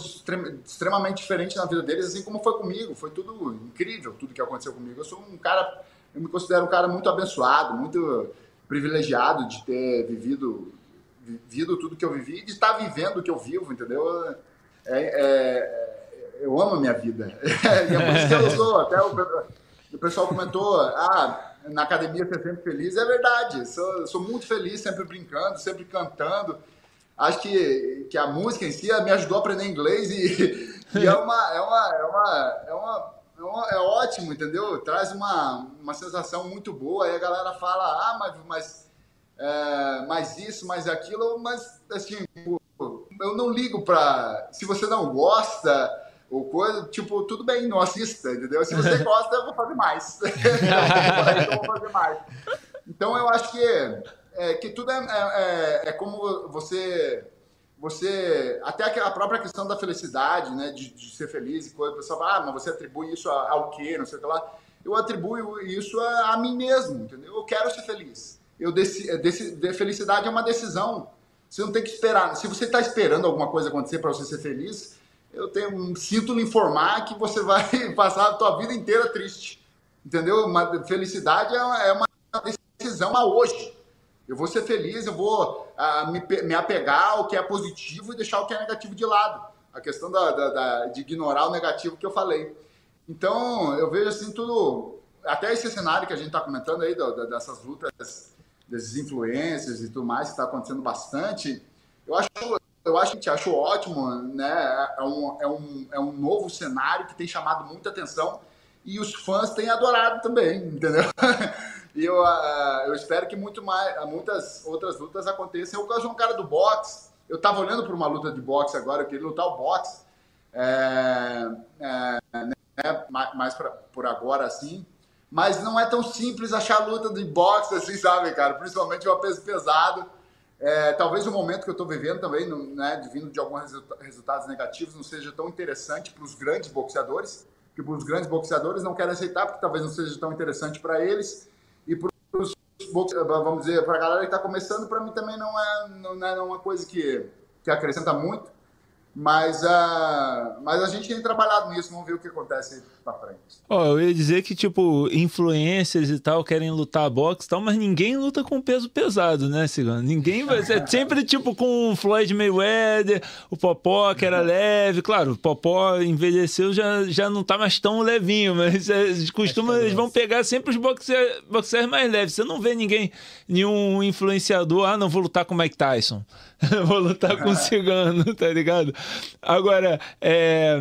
extremamente diferente na vida deles, assim como foi comigo. Foi tudo incrível, tudo que aconteceu comigo. Eu sou um cara, eu me considero um cara muito abençoado, muito privilegiado de ter vivido, vivido tudo que eu vivi e de estar vivendo o que eu vivo, entendeu? É, é, eu amo a minha vida. e é por isso que eu sou. Até o, o pessoal comentou, ah, na academia você é sempre feliz. É verdade, sou, sou muito feliz, sempre brincando, sempre cantando. Acho que, que a música em si me ajudou a aprender inglês e, e é, uma, é, uma, é, uma, é, uma, é, uma, é ótimo, entendeu? Traz uma, uma sensação muito boa. Aí a galera fala, ah, mas, mas, é, mas isso, mas aquilo, mas assim, eu não ligo para. Se você não gosta ou coisa, tipo, tudo bem, não assista, entendeu? Se você gosta, eu vou fazer mais. eu vou fazer mais. Então eu acho que, é, que tudo é, é, é, como você. Você. Até a própria questão da felicidade, né? De, de ser feliz e coisa, o pessoal fala, ah, mas você atribui isso ao quê? Não sei o que lá. Eu atribuo isso a, a mim mesmo, entendeu? Eu quero ser feliz. Eu deci, deci, felicidade é uma decisão. Você não tem que esperar. Se você está esperando alguma coisa acontecer para você ser feliz, eu tenho, sinto lhe informar que você vai passar a tua vida inteira triste. Entendeu? Uma felicidade é uma, é uma decisão a hoje. Eu vou ser feliz, eu vou uh, me, me, apegar ao que é positivo e deixar o que é negativo de lado. A questão da, da, da, de ignorar o negativo que eu falei. Então, eu vejo assim tudo. Até esse cenário que a gente está comentando aí, dessas lutas, desses influências e tudo mais, que está acontecendo bastante, eu acho eu acho que acho ótimo, né? É um, é, um, é um novo cenário que tem chamado muita atenção e os fãs têm adorado também, entendeu? e eu, uh, eu espero que muito mais, muitas outras lutas aconteçam. Eu sou um cara do boxe, eu tava olhando para uma luta de boxe agora, eu queria lutar o boxe, é, é, né? mais pra, por agora assim, mas não é tão simples achar luta de boxe assim, sabe, cara? Principalmente o peso pesado. É, talvez o momento que eu estou vivendo também, né, vindo de alguns resultados negativos, não seja tão interessante para os grandes boxeadores, que os grandes boxeadores não querem aceitar, porque talvez não seja tão interessante para eles, e para os vamos dizer, para a galera que está começando, para mim também não é, não é uma coisa que, que acrescenta muito. Mas, uh, mas a gente tem trabalhado nisso, vamos ver o que acontece pra frente. Ó, oh, eu ia dizer que, tipo, influencers e tal querem lutar boxe e tal, mas ninguém luta com peso pesado, né, Cigano? Ninguém vai ser. sempre, tipo, com o Floyd Mayweather, o Popó, que era leve. Claro, o Popó envelheceu, já, já não tá mais tão levinho, mas é, costuma, eles vão pegar sempre os boxers mais leves. Você não vê ninguém, nenhum influenciador, ah, não vou lutar com o Mike Tyson. vou lutar com o Cigano, tá ligado? Agora, é,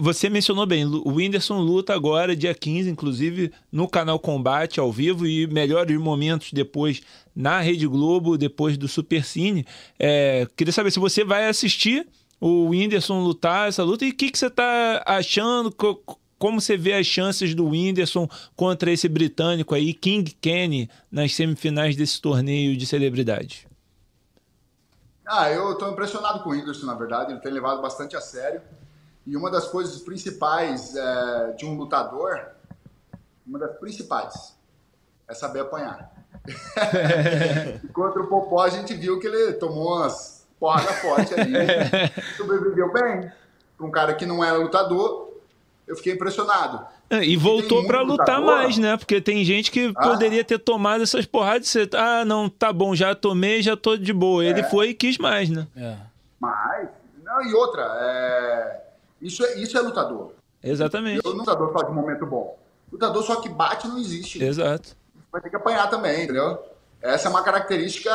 você mencionou bem, o Whindersson luta agora, dia 15, inclusive, no canal Combate ao vivo e melhores momentos depois na Rede Globo, depois do Super Cine. É, queria saber se você vai assistir o Whindersson lutar essa luta e o que, que você está achando, como você vê as chances do Whindersson contra esse britânico aí, King Kenny, nas semifinais desse torneio de celebridade? Ah, eu estou impressionado com o Whindersson, na verdade. Ele tem levado bastante a sério. E uma das coisas principais é, de um lutador, uma das principais, é saber apanhar. Contra o Popó, a gente viu que ele tomou umas porradas fortes ali. sobreviveu bem. Para um cara que não era lutador, eu fiquei impressionado. É, e voltou para lutar mais, né? Porque tem gente que ah. poderia ter tomado essas porradas e você, ah, não, tá bom, já tomei, já tô de boa. É. Ele foi e quis mais, né? É. Mas, não, e outra, é... Isso, é, isso é lutador. Exatamente. Eu, lutador só de momento bom. Lutador só que bate não existe. Exato. Vai ter que apanhar também, entendeu? Essa é uma característica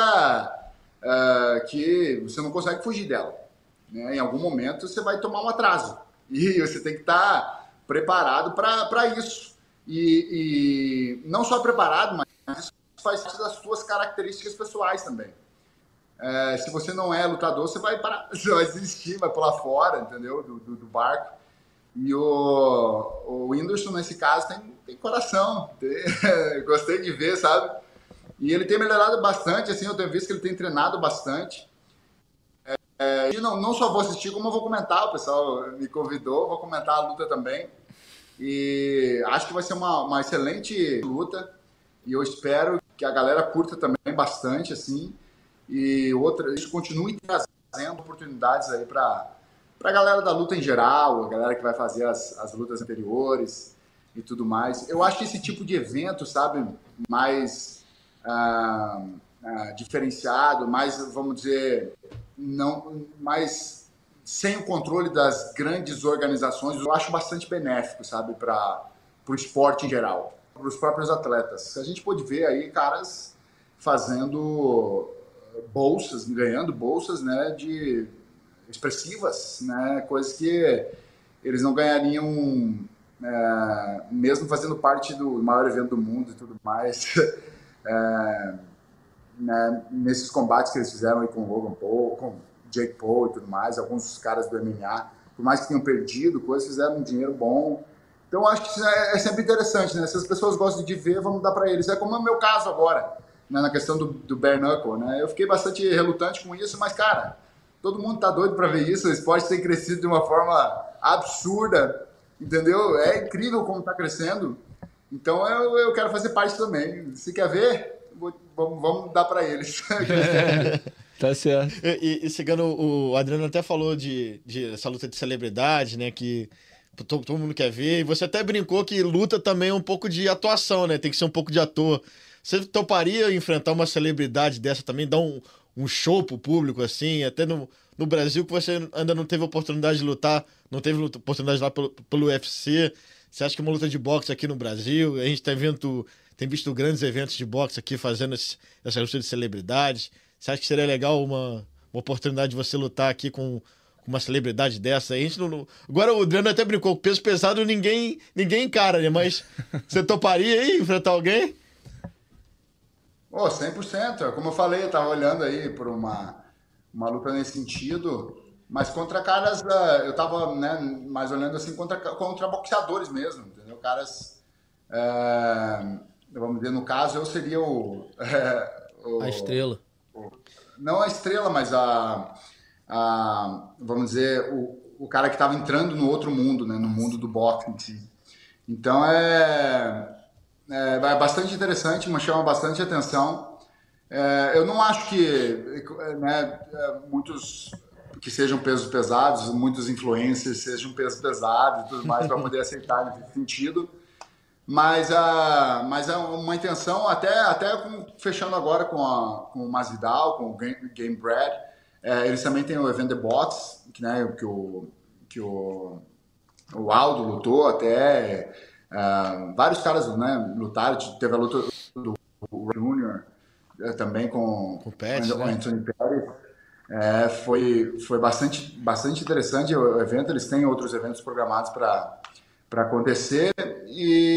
uh, que você não consegue fugir dela. Né? Em algum momento você vai tomar um atraso e você tem que estar tá preparado para isso. E, e, não só preparado, mas isso faz parte das suas características pessoais também. É, se você não é lutador, você vai você vai desistir, vai pular fora, entendeu? Do, do, do barco. E o, o Whindersson, nesse caso, tem, tem coração. Tem, gostei de ver, sabe? E ele tem melhorado bastante, assim, eu tenho visto que ele tem treinado bastante. É, e não, não só vou assistir, como eu vou comentar, o pessoal me convidou, vou comentar a luta também. E acho que vai ser uma, uma excelente luta. E eu espero que a galera curta também bastante, assim. E outra, isso continue trazendo oportunidades aí para a galera da luta em geral, a galera que vai fazer as, as lutas anteriores e tudo mais. Eu acho que esse tipo de evento, sabe, mais ah, ah, diferenciado, mais, vamos dizer, não, mais sem o controle das grandes organizações, eu acho bastante benéfico, sabe, para o esporte em geral, para os próprios atletas. A gente pode ver aí caras fazendo bolsas, ganhando bolsas, né, de expressivas, né, coisas que eles não ganhariam é, mesmo fazendo parte do maior evento do mundo e tudo mais. é, né, nesses combates que eles fizeram aí com o Logan Paul, com Jake Paul e tudo mais, alguns caras do MMA, por mais que tenham perdido coisas, fizeram um dinheiro bom. Então acho que é, é sempre interessante, né? Se as pessoas gostam de ver, vamos dar para eles. É como é o meu caso agora, né, na questão do, do bare knuckle, né? Eu fiquei bastante relutante com isso, mas cara, todo mundo tá doido para ver isso. O esporte tem crescido de uma forma absurda, entendeu? É incrível como tá crescendo. Então eu, eu quero fazer parte também. Se quer ver, vamos, vamos dar para eles. Tá certo. E, e Cigano, o Adriano até falou de, de essa luta de celebridade, né? Que todo, todo, mundo quer ver. E você até brincou que luta também é um pouco de atuação, né? Tem que ser um pouco de ator. Você toparia enfrentar uma celebridade dessa também, dar um, um show pro público, assim, até no, no Brasil, que você ainda não teve oportunidade de lutar, não teve oportunidade de lá pelo, pelo UFC. Você acha que uma luta de boxe aqui no Brasil? A gente tem, evento, tem visto grandes eventos de boxe aqui fazendo esse, essa luta de celebridades. Você acha que seria legal uma, uma oportunidade de você lutar aqui com, com uma celebridade dessa? A gente não, não... Agora o Adriano até brincou, peso pesado ninguém, ninguém encara, né? Mas você toparia aí enfrentar alguém? Oh, 100%. Como eu falei, eu tava olhando aí por uma, uma luta nesse sentido. Mas contra caras, eu tava né, mais olhando assim contra, contra boxeadores mesmo, entendeu? Caras, é, vamos dizer, no caso eu seria o... É, o a estrela. O, não a estrela, mas a, a vamos dizer, o, o cara que estava entrando no outro mundo, né, no mundo do boxe. Então é, é, é bastante interessante, me chama bastante atenção. É, eu não acho que né, é, muitos que sejam pesos pesados, muitos influencers sejam pesos pesados e tudo mais para poder aceitar nesse sentido. Mas, a, mas é uma intenção, até, até com, fechando agora com, a, com o Masvidal, com o Game, Game Bread, é, eles também têm o Event The Box, que, né, que, o, que o, o Aldo lutou até. É, vários caras né, lutaram, teve a luta do Junior é, também com, o Pet, com né? Anthony Perry. É, foi, foi bastante, bastante interessante o evento. Eles têm outros eventos programados para acontecer e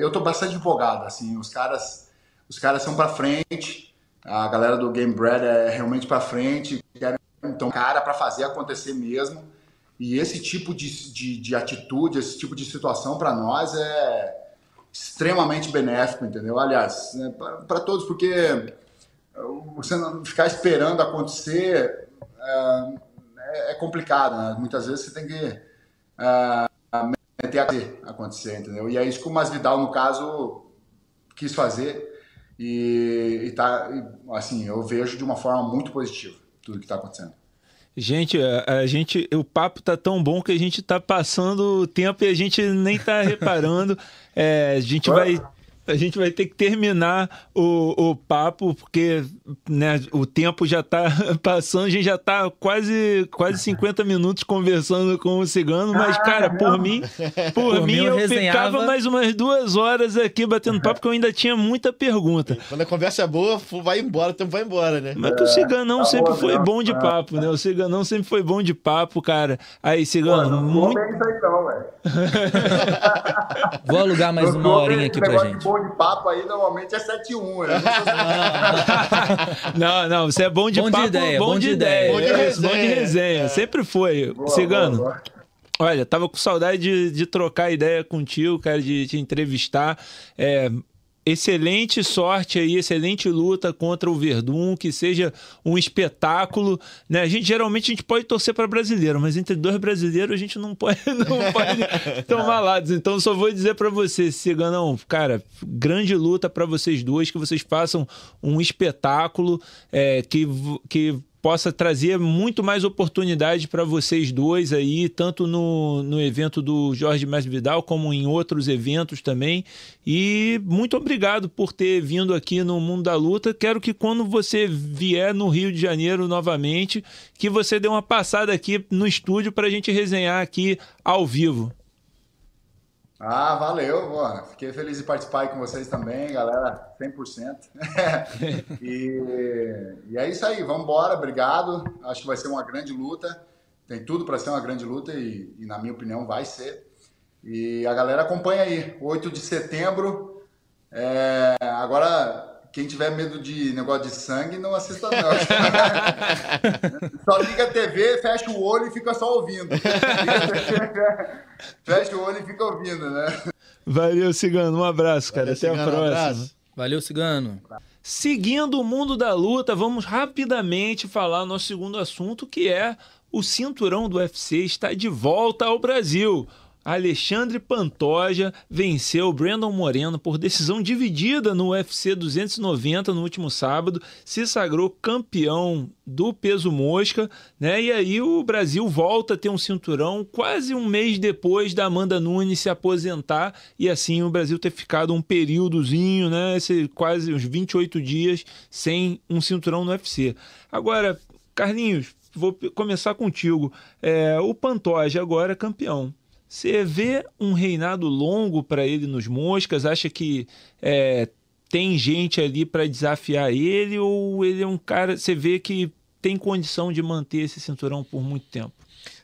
eu estou bastante empolgado. Assim, os caras, os caras são para frente. A galera do Game Bread é realmente para frente. Querem então cara para fazer acontecer mesmo. E esse tipo de, de, de atitude, esse tipo de situação para nós é extremamente benéfico, entendeu? Aliás, é para todos, porque você não ficar esperando acontecer é, é complicado, né? Muitas vezes você tem que é, meter a acontecer, entendeu? E é isso que o Masvidal, no caso, quis fazer e, e tá, assim, eu vejo de uma forma muito positiva tudo que está acontecendo. Gente, a, a, gente, o papo tá tão bom que a gente tá passando o tempo e a gente nem tá reparando. É, a gente vai a gente vai ter que terminar o, o papo, porque né, o tempo já está passando, a gente já está quase, quase 50 minutos conversando com o Cigano, mas, cara, por mim, por, Por mim, mim, eu resenhava- ficava mais umas duas horas aqui batendo papo, porque eu ainda tinha muita pergunta. Quando a conversa é boa, vai embora, o tempo vai embora, né? Mas que o Ciganão tá sempre bom, foi bom de papo, né? O Ciganão sempre foi bom de papo, cara. Aí, Cigano, Não muito... tem isso aí não, velho. Vou alugar mais uma horinha aqui pra gente. De bom de papo aí, normalmente é 7-1. Eu não Não, não, você é bom de Bom de papo, ideia, bom, de ideia. Bom de É isso, bom de resenha. resenha. Sempre foi. boa, Cigano, boa, boa. olha, tava com saudade de, de trocar ideia contigo, cara, de te entrevistar. É, excelente sorte aí, excelente luta contra o Verdun, que seja um espetáculo, né? A gente geralmente a gente pode torcer para brasileiro, mas entre dois brasileiros a gente não pode não pode tomar lados. Então só vou dizer para você, Ciganão, cara, grande luta para vocês dois, que vocês façam um espetáculo é, que que possa trazer muito mais oportunidade para vocês dois aí, tanto no, no evento do Jorge Masvidal, como em outros eventos também. E muito obrigado por ter vindo aqui no Mundo da Luta. Quero que quando você vier no Rio de Janeiro novamente, que você dê uma passada aqui no estúdio para a gente resenhar aqui ao vivo. Ah, valeu, mano. Fiquei feliz de participar aí com vocês também, galera, 100%. e, e é isso aí, vamos embora, obrigado. Acho que vai ser uma grande luta. Tem tudo para ser uma grande luta e, e, na minha opinião, vai ser. E a galera acompanha aí, 8 de setembro. É, agora, quem tiver medo de negócio de sangue, não assista não. Só liga a TV, fecha o olho e fica só ouvindo. A fecha o olho e fica ouvindo, né? Valeu, Cigano. Um abraço, cara. Valeu, Até a Cigano, um próxima. abraço. Valeu, Cigano. Seguindo o mundo da luta, vamos rapidamente falar nosso segundo assunto, que é o cinturão do UFC está de volta ao Brasil. Alexandre Pantoja venceu Brandon Moreno por decisão dividida no UFC 290 no último sábado, se sagrou campeão do peso mosca, né? E aí o Brasil volta a ter um cinturão quase um mês depois da Amanda Nunes se aposentar e assim o Brasil ter ficado um períodozinho, né? Esse, quase uns 28 dias sem um cinturão no UFC. Agora, Carlinhos, vou começar contigo. É, o Pantoja agora é campeão. Você vê um reinado longo para ele nos moscas? Acha que é, tem gente ali para desafiar ele ou ele é um cara? Você vê que tem condição de manter esse cinturão por muito tempo?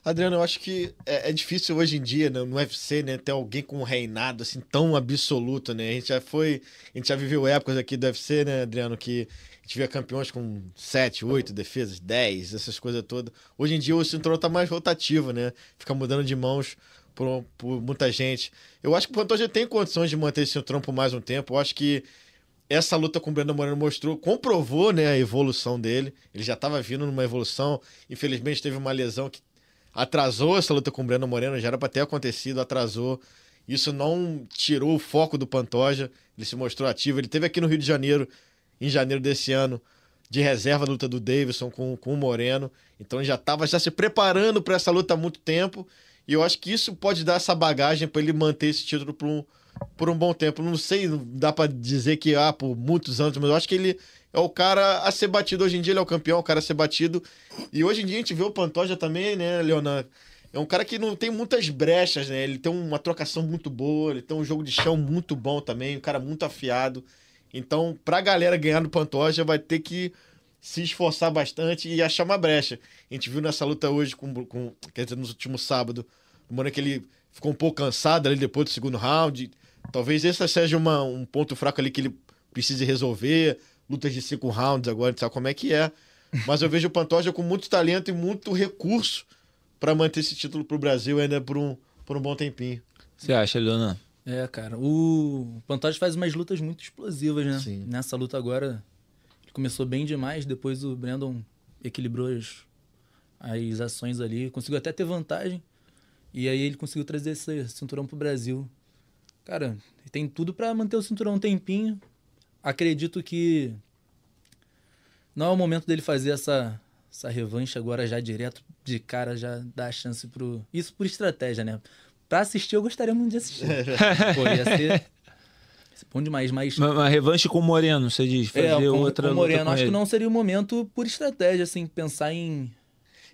Adriano, eu acho que é, é difícil hoje em dia, né, no UFC, né, ter alguém com um reinado assim tão absoluto, né? A gente já foi, a gente já viveu épocas aqui do UFC, né, Adriano, que a gente via campeões com 7, 8 defesas, 10, essas coisas todas. Hoje em dia o cinturão tá mais rotativo, né? Fica mudando de mãos por, por muita gente. Eu acho que o Pantoja tem condições de manter esse por mais um tempo. Eu acho que essa luta com o Brandon Moreno mostrou, comprovou, né, a evolução dele. Ele já estava vindo numa evolução. Infelizmente teve uma lesão que atrasou essa luta com o Breno Moreno, já era para ter acontecido, atrasou. Isso não tirou o foco do Pantoja, ele se mostrou ativo. Ele teve aqui no Rio de Janeiro, em janeiro desse ano, de reserva da luta do Davidson com, com o Moreno. Então já estava já se preparando para essa luta há muito tempo. E eu acho que isso pode dar essa bagagem para ele manter esse título por um, por um bom tempo. Não sei, dá para dizer que ah, por muitos anos, mas eu acho que ele é o cara a ser batido. Hoje em dia ele é o campeão, o cara a ser batido. E hoje em dia a gente vê o Pantoja também, né, Leonardo? É um cara que não tem muitas brechas, né? Ele tem uma trocação muito boa, ele tem um jogo de chão muito bom também, um cara muito afiado. Então, pra galera ganhar no Pantoja, vai ter que se esforçar bastante e achar uma brecha. A gente viu nessa luta hoje, com, com quer dizer, no último sábado, o Moreno que ele ficou um pouco cansado ali depois do segundo round. Talvez esse seja uma, um ponto fraco ali que ele precise resolver. Lutas de cinco rounds agora, a gente sabe como é que é. Mas eu vejo o Pantoja com muito talento e muito recurso para manter esse título pro Brasil ainda por um, por um bom tempinho. Você acha, Leonan? É, cara. O Pantoja faz umas lutas muito explosivas, né? Sim. Nessa luta agora, ele começou bem demais, depois o Brandon equilibrou as, as ações ali, conseguiu até ter vantagem. E aí ele conseguiu trazer esse cinturão pro Brasil. Cara, tem tudo para manter o cinturão um tempinho. Acredito que não é o momento dele fazer essa, essa revanche agora já direto de cara, já dar a chance pro. Isso por estratégia, né? Pra assistir, eu gostaria muito de assistir. Pô, ia ser Bom demais, mas. Uma, uma revanche com o Moreno, você diz. Fazer é, com, outra com o luta Moreno, com acho ele. que não seria o momento por estratégia, assim, pensar em.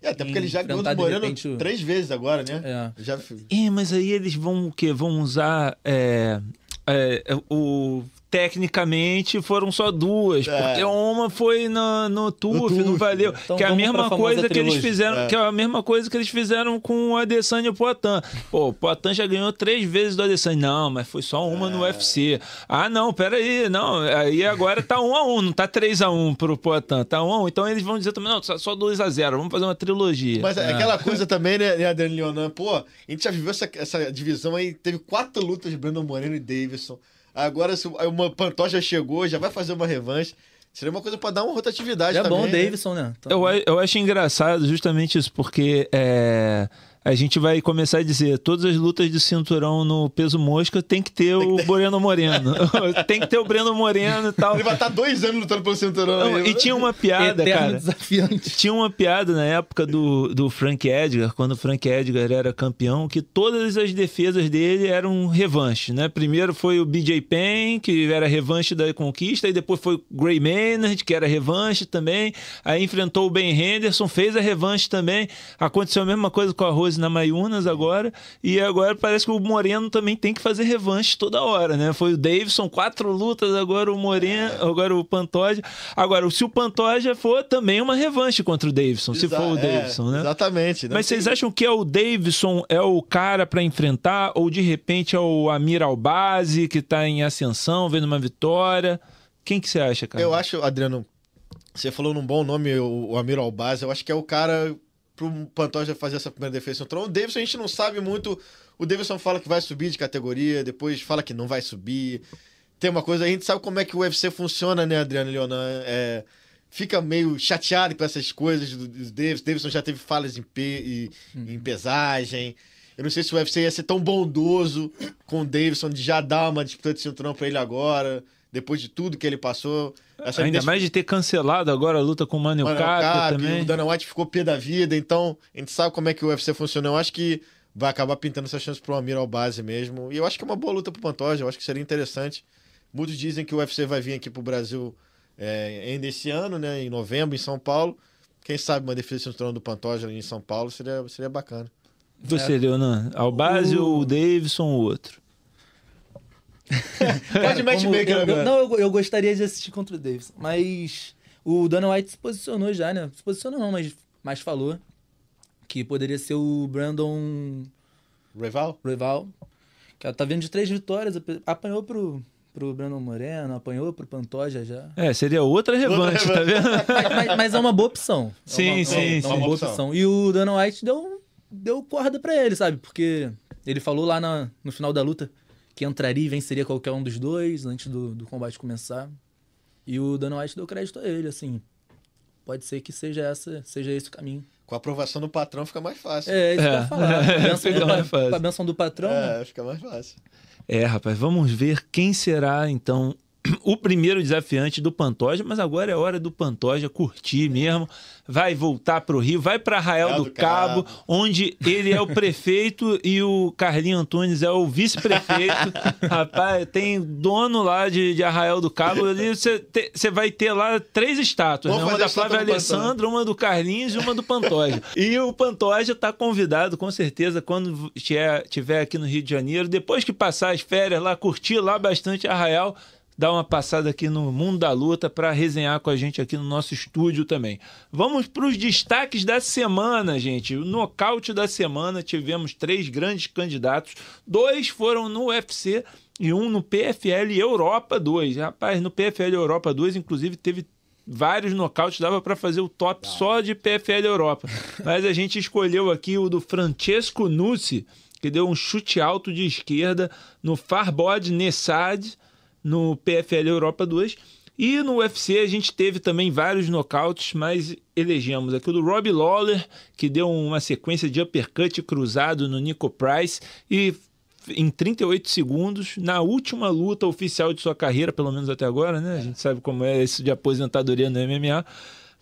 É, até porque ele já ganhou do Moreno repente, três vezes agora, né? É. Já... É, mas aí eles vão o quê? Vão usar. é, é, o. Tecnicamente foram só duas, É. porque uma foi no, no TUF, TUF, não valeu. Então que é a mesma coisa que eles fizeram, É. que é a mesma coisa que eles fizeram com o Adesanya e o Poitin. Pô, o Poitin já ganhou três vezes do Adesanya. Não, mas foi só uma É. no UFC. Ah, não, peraí, não. Aí agora tá um a um, não tá 3 a 1 pro Poitin, tá um a um. Então eles vão dizer também, não, só- 2 a 0 vamos fazer uma trilogia. Mas é aquela coisa também, né, né Adriano Leonan? Pô, a gente já viveu essa, essa divisão aí, teve quatro lutas de Brandon Moreno e Davidson. Agora, se uma Pantoja chegou, já vai fazer uma revanche. Seria uma coisa pra dar uma rotatividade É também. bom o né? Davidson, né? Então, Eu, eu acho engraçado justamente isso, porque é, a gente vai começar a dizer todas as lutas de cinturão no peso mosca tem que ter o Moreno Moreno. tem que ter o Breno Moreno e tal. Ele vai estar dois anos lutando pelo cinturão. Não, e tinha uma piada, Eterno cara. desafiante. Tinha uma piada na época do, do Frank Edgar, quando o Frank Edgar era campeão, que todas as defesas dele eram revanche, né? Primeiro foi o BJ Penn, que era revanche da conquista, e depois foi o Gray Maynard, que era revanche também. Aí enfrentou o Ben Henderson, fez a revanche também. Aconteceu a mesma coisa com a Rose na Mayunas agora, e agora parece que o Moreno também tem que fazer revanche toda hora, né? Foi o Davidson, quatro lutas, agora o Moreno, agora o Pantoja. Agora, se o Pantoja for, também uma revanche contra o Davidson, se Exa- for o é, Davidson, né? Exatamente. Mas vocês acham que é o Davidson é o cara pra enfrentar ou de repente é o Amir Albazi que tá em ascensão, vendo uma vitória? Quem que você acha, cara? Eu acho, Adriano, você falou num bom nome, o, o Amiro Albaz, eu acho que é o cara pro Pantoja fazer essa primeira defesa trono. O Davidson a gente não sabe muito. O Davidson fala que vai subir de categoria, depois fala que não vai subir. Tem uma coisa, a gente sabe como é que o UFC funciona, né, Adriano Leonan? É, fica meio chateado com essas coisas do, do Davidson. Davidson já teve falas em, pe- e- em pesagem. Eu não sei se o UFC ia ser tão bondoso com o Davidson de já dar uma disputa de cinturão pra ele agora, depois de tudo que ele passou. Essa Ainda mais de ter cancelado agora a luta com o Cap Cap, também. O Dana White ficou pé da vida, então a gente sabe como é que o UFC funciona. Eu acho que vai acabar pintando essa chance pro Amir ao base mesmo. E eu acho que é uma boa luta pro Pantoja, eu acho que seria interessante. Muitos dizem que o UFC vai vir aqui pro Brasil é, ainda esse ano, né? Em novembro, em São Paulo. Quem sabe uma defesa de cinturão do Pantoja em São Paulo seria, seria bacana. Você, Leonan? Albazi O- ou o Davidson ou outro? Pode matchmaker eu, eu, agora. Não, eu, eu gostaria de assistir contra o Davis. Mas o Dana White se posicionou já, né? Se posicionou não, mas, mas falou que poderia ser o Brandon Rival? Rival. Que tá vindo de três vitórias. ap- Apanhou pro, pro Brandon Moreno, apanhou pro Pantoja já. É, seria outra revanche, tá vendo? Mas, mas- mas é uma boa opção. É Sim, uma, sim, é uma, sim. uma boa opção. E o Dana White deu, deu corda pra ele, sabe? Porque ele falou lá na- no final da luta que entraria e venceria qualquer um dos dois antes do, do combate começar. E o Dana White deu crédito a ele, assim. Pode ser que seja, essa, seja esse o caminho. Com a aprovação do patrão fica mais fácil. É, isso que eu É. ia falar. Com a benção Fica do, mais pa- fácil. com a benção do patrão. né? É, fica mais fácil. É, rapaz, vamos ver quem será então o primeiro desafiante do Pantoja, mas agora é hora do Pantoja curtir mesmo. Vai voltar pro Rio, vai para Arraial do, do Cabo, Cabo. onde ele é o prefeito e o Carlinho Antunes é o vice-prefeito. Rapaz, tem dono lá de, de Arraial do Cabo. Ali você vai ter lá três estátuas, né? Uma da Flávia. Alessandra, uma do Carlinhos e uma do Pantoja. e o Pantoja está convidado, com certeza, quando tiver, tiver aqui no Rio de Janeiro, depois que passar as férias lá, curtir lá bastante Arraial, dar uma passada aqui no Mundo da Luta para resenhar com a gente aqui no nosso estúdio também. Vamos para os destaques da semana, gente. O nocaute da semana, tivemos três grandes candidatos. Dois foram no UFC e um no PFL Europa 2. Rapaz, no PFL Europa 2, inclusive, teve vários nocautes, dava para fazer o top só de PFL Europa. Mas a gente escolheu aqui o do Francesco Nussi, que deu um chute alto de esquerda no Farbod Nessad, no PFL Europa 2. E no UFC a gente teve também vários nocautes, mas elegemos aqui do Rob Lawler, que deu uma sequência de uppercut cruzado no Nico Price e em 38 segundos, na última luta oficial de sua carreira, pelo menos até agora, né? A gente sabe como é isso de aposentadoria no MMA.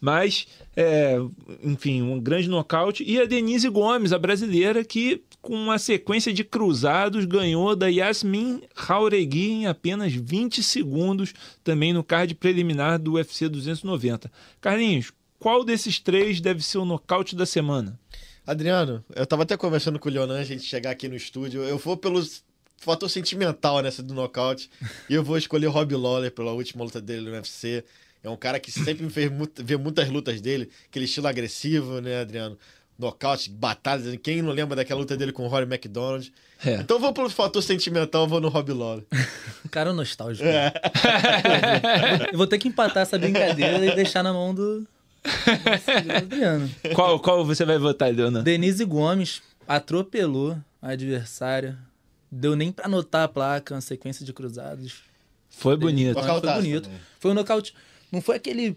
Mas, é, enfim, um grande nocaute. E a Denise Gomes, a brasileira, que com uma sequência de cruzados ganhou da Yasmin Jauregui em apenas 20 segundos, também no card preliminar do UFC 290. Carlinhos, qual desses três deve ser o nocaute da semana? Adriano, eu tava até conversando com o Leonan, a gente chegar aqui no estúdio. Eu vou pelo fator sentimental nessa do nocaute. e eu vou escolher Rob Lawler pela última luta dele no UFC. É um cara que sempre me fez muito, ver muitas lutas dele, aquele estilo agressivo, né, Adriano? Nocaute, batalhas. Quem não lembra daquela luta dele com o Rory McDonald? É. Então eu vou pelo fator sentimental, vou no Rob Lawler. Cara nostálgico. Eu vou ter que empatar essa brincadeira e deixar na mão do. Adriano. Qual, qual você vai votar, Leonan? Denise Gomes atropelou a adversária. Deu nem pra anotar a placa, uma sequência de cruzados. Foi bonito. Foi bonito. também. Foi um nocaute. Não foi aquele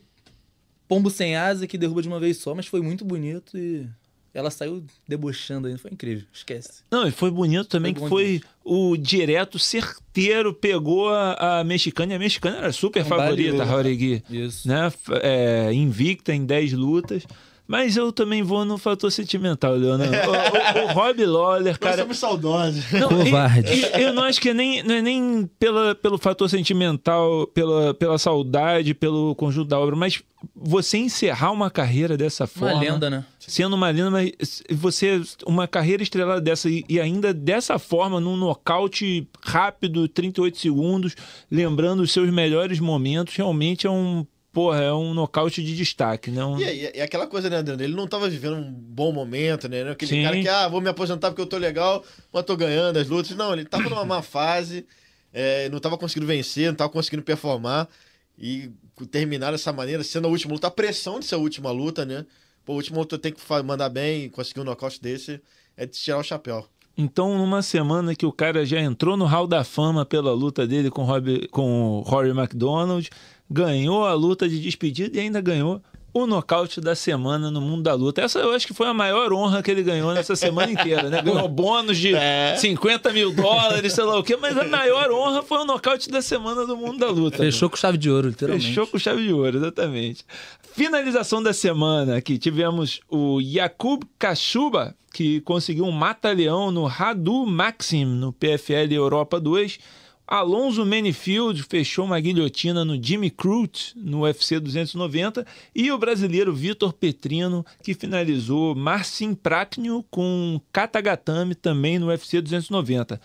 pombo sem asa que derruba de uma vez só, mas foi muito bonito e ela saiu debochando ainda. Foi incrível. Esquece. Não, e foi bonito também Foi que foi o direto certeiro, pegou a, a mexicana, e a mexicana era super favorita, a Baleou. Jauregui. Isso. Né? É, invicta em 10 lutas. Mas eu também vou no fator sentimental, Leonardo. O, o, o Rob Lawler, Nós cara. somos saudosos. Não, Covarde. e- e eu não acho que é nem, não é nem pela, pelo fator sentimental, pela, pela saudade, pelo conjunto da obra, mas você encerrar uma carreira dessa Uma forma. lenda, né? Sendo uma lenda, mas você, uma carreira estrelada dessa e, e ainda dessa forma, num nocaute rápido, 38 segundos, lembrando os seus melhores momentos, realmente é um. Porra, é um nocaute de destaque, né? Um- E, e aquela coisa, né, Adriano? Ele não tava vivendo um bom momento, né? Aquele Sim. cara que, ah, vou me aposentar porque eu tô legal, mas tô ganhando as lutas. Não, ele tava numa má fase, é, não tava conseguindo vencer, não tava conseguindo performar. E terminar dessa maneira, sendo a última luta, a pressão de ser a última luta, né? Pô, a última luta tem que mandar bem e conseguir um nocaute desse é de tirar o chapéu. Então, numa semana que o cara já entrou no Hall da Fama pela luta dele com, Rob, com o Rory McDonald, ganhou a luta de despedida e ainda ganhou o nocaute da semana no mundo da luta. Essa eu acho que foi a maior honra que ele ganhou nessa semana inteira, né? Ganhou bônus de 50 mil dólares, sei lá o quê, mas a maior honra foi o nocaute da semana do mundo da luta. Fechou com chave de ouro, literalmente. Fechou com chave de ouro, exatamente. Finalização da semana, que tivemos o Jakub Kashuba, que conseguiu um mata-leão no Radu Maxim, no PFL Europa 2. Alonso Manifield fechou uma guilhotina no Jimmy Crute, no UFC 290. E o brasileiro Vitor Petrino, que finalizou Marcin Praknio com Katagatame, também no UFC 290.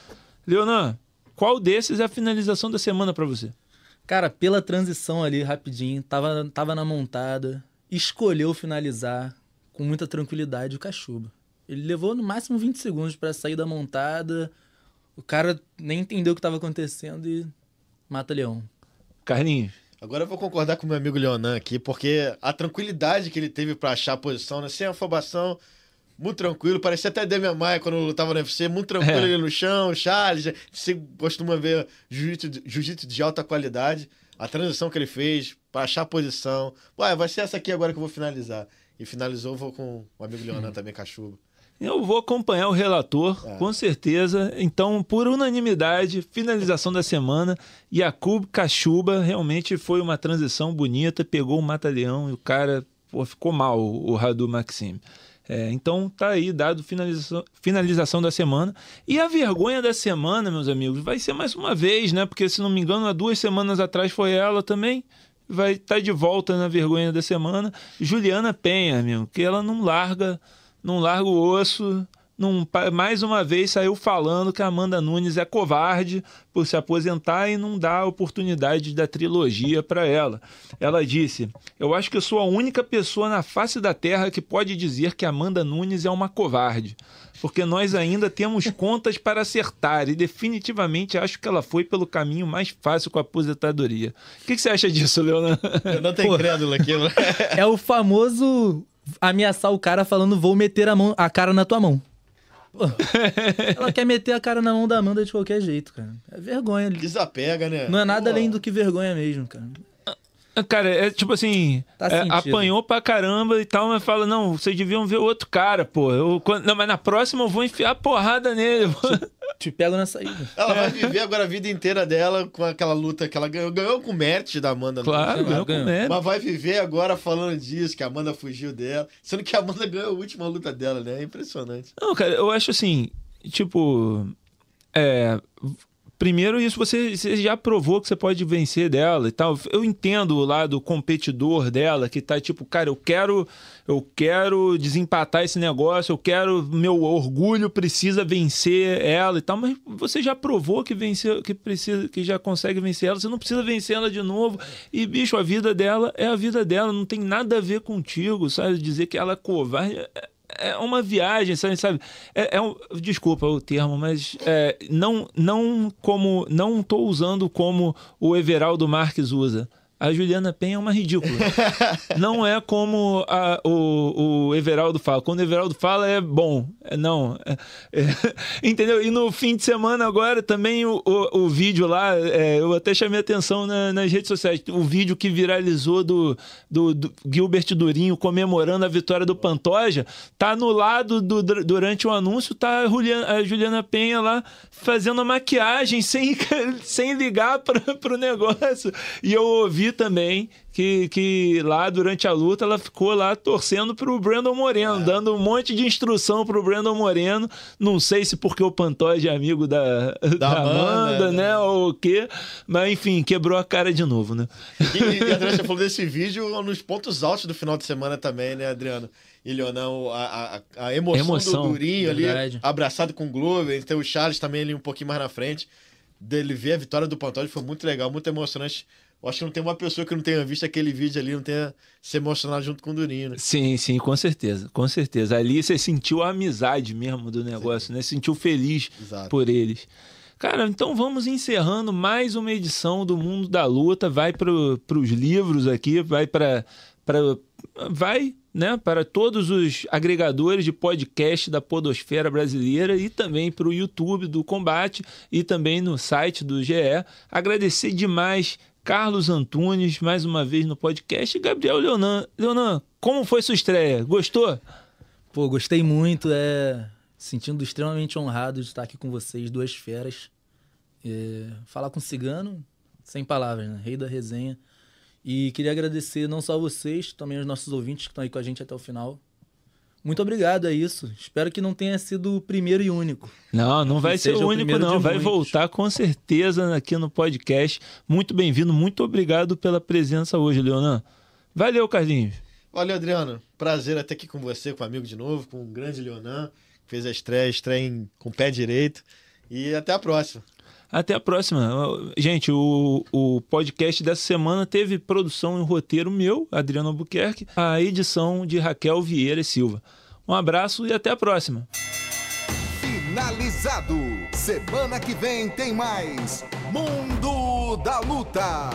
Leonan, qual desses é a finalização da semana para você? Cara, pela transição ali, rapidinho, tava, tava na montada, escolheu finalizar com muita tranquilidade o Cachuba. Ele levou no máximo 20 segundos pra sair da montada, o cara nem entendeu o que tava acontecendo e mata Leão. Carlinhos. Agora eu vou concordar com meu amigo Leonan aqui, porque a tranquilidade que ele teve pra achar a posição, né? Sem afobação, muito tranquilo. Parecia até Demian Maia quando lutava no UFC, muito tranquilo É. ali no chão, Charles. Você costuma ver jiu-jitsu de- alta qualidade. A transição que ele fez pra achar a posição. Ué, vai ser essa aqui agora que eu vou finalizar. E finalizou, vou com o amigo Leonan também, Cachuba. Eu vou acompanhar o relator, É. com certeza. Então, por unanimidade, finalização da semana. Yakub Cachuba realmente foi uma transição bonita, pegou o Mata-Leão e o cara pô, ficou mal, o Radu Maxim. É, então tá aí dado finalização, finalização da semana. E a vergonha da semana, meus amigos, vai ser mais uma vez, né? Porque, se não me engano, há duas semanas atrás foi ela também. Vai estar de volta na vergonha da semana. Juliana Penha, meu, que ela não larga não larga o osso. Pa- mais uma vez saiu falando que a Amanda Nunes é covarde por se aposentar e não dá a oportunidade da trilogia para ela. Ela disse: Eu acho que eu sou a única pessoa na face da terra que pode dizer que Amanda Nunes é uma covarde. Porque nós ainda temos contas para acertar e definitivamente acho que ela foi pelo caminho mais fácil com a aposentadoria. O que, que você acha disso, Leonardo? Eu não tenho crédulo aqui. né? É o famoso ameaçar o cara falando vou meter a, mão, a cara na tua mão. Pô, ela quer meter a cara na mão da Amanda de qualquer jeito, cara. É vergonha. Desapega, né? Não é nada Pô, além do que vergonha mesmo, cara. Cara, é tipo assim, Tá é, apanhou pra caramba e tal, mas fala, não, vocês deviam ver o outro cara, pô. Eu, quando- não, mas na próxima eu vou enfiar porrada nele. te pego na saída. Ela vai viver agora a vida inteira dela com aquela luta que ela ganhou. Ganhou com mérito da Amanda. Claro, ganhou com mérito. Mas vai viver agora falando disso, que a Amanda fugiu dela. Sendo que a Amanda ganhou a última luta dela, né? É impressionante. Não, cara, eu acho assim, tipo. É, primeiro isso você, você, já provou que você pode vencer dela e tal. Eu entendo o lado competidor dela que tá tipo, cara, eu quero eu quero desempatar esse negócio, eu quero meu orgulho precisa vencer ela e tal, mas você já provou que venceu, que precisa, que já consegue vencer ela, você não precisa vencer ela de novo. E bicho, a vida dela é a vida dela, não tem nada a ver contigo, sabe? Dizer que ela é covarde é, é uma viagem, sabe? sabe? É, é um, desculpa o termo, mas é, não, não como não estou usando como o Everaldo Marques usa a Juliana Penha é uma ridícula. não é como a, o, o Everaldo fala. Quando o Everaldo fala é bom. É, não. É, é, entendeu? E no fim de semana agora também o, o, o vídeo lá, é, eu até chamei atenção na, nas redes sociais. O vídeo que viralizou do, do, do, Gilbert Durinho comemorando a vitória do Pantoja, tá no lado do, durante o anúncio, tá a Juliana, a Juliana Penha lá fazendo a maquiagem sem, sem ligar para o negócio. E eu ouvi também que, que lá durante a luta ela ficou lá torcendo pro Brandon Moreno, é. dando um monte de instrução pro Brandon Moreno. Não sei se porque o Pantoja é amigo da, da, da Amanda, Amanda, né? Ou o quê. Mas enfim, quebrou a cara de novo, né? E, e André, você falou desse vídeo nos pontos altos do final de semana também, né, Adriano? E Leonão, a, a, a emoção, emoção, do Durinho verdade. ali, abraçado com o Glover, tem o Charles também ali um pouquinho mais na frente. Dele ver a vitória do Pantoja foi muito legal, muito emocionante eu acho que não tem uma pessoa que não tenha visto aquele vídeo ali, não tenha se emocionado junto com o Durinho, né? Sim, sim, com certeza, com certeza. Ali você sentiu a amizade mesmo do negócio, sim. né? Sentiu feliz Exato. por eles. Cara, então vamos encerrando mais uma edição do Mundo da Luta. Vai para os livros aqui, vai para. Vai né, para todos os agregadores de podcast da Podosfera Brasileira e também para o YouTube do Combate e também no site do GE. Agradecer demais Carlos Antunes, mais uma vez no podcast, e Gabriel Leonan. Leonan, como foi sua estreia? Gostou? Pô, gostei muito, é sentindo extremamente honrado de estar aqui com vocês, duas feras. É... Falar com cigano, sem palavras, né? Rei da resenha. E queria agradecer não só vocês, também aos nossos ouvintes que estão aí com a gente até o final. Muito obrigado, é isso. Espero que não tenha sido o primeiro e único. Não, não vai ser o único, não. Vai muitos. voltar com certeza aqui no podcast. Muito bem-vindo, muito obrigado pela presença hoje, Leonan. Valeu, Carlinhos. Valeu, Adriano. Prazer estar aqui com você, com o amigo de novo, com o grande Leonan, que fez a estreia, estreia em, com o pé direito. E até a próxima. Até a próxima. Gente, o, o podcast dessa semana teve produção e roteiro meu, Adriano Albuquerque, a edição de Raquel Vieira e Silva. Um abraço e até a próxima. Finalizado. Semana que vem tem mais Mundo da Luta.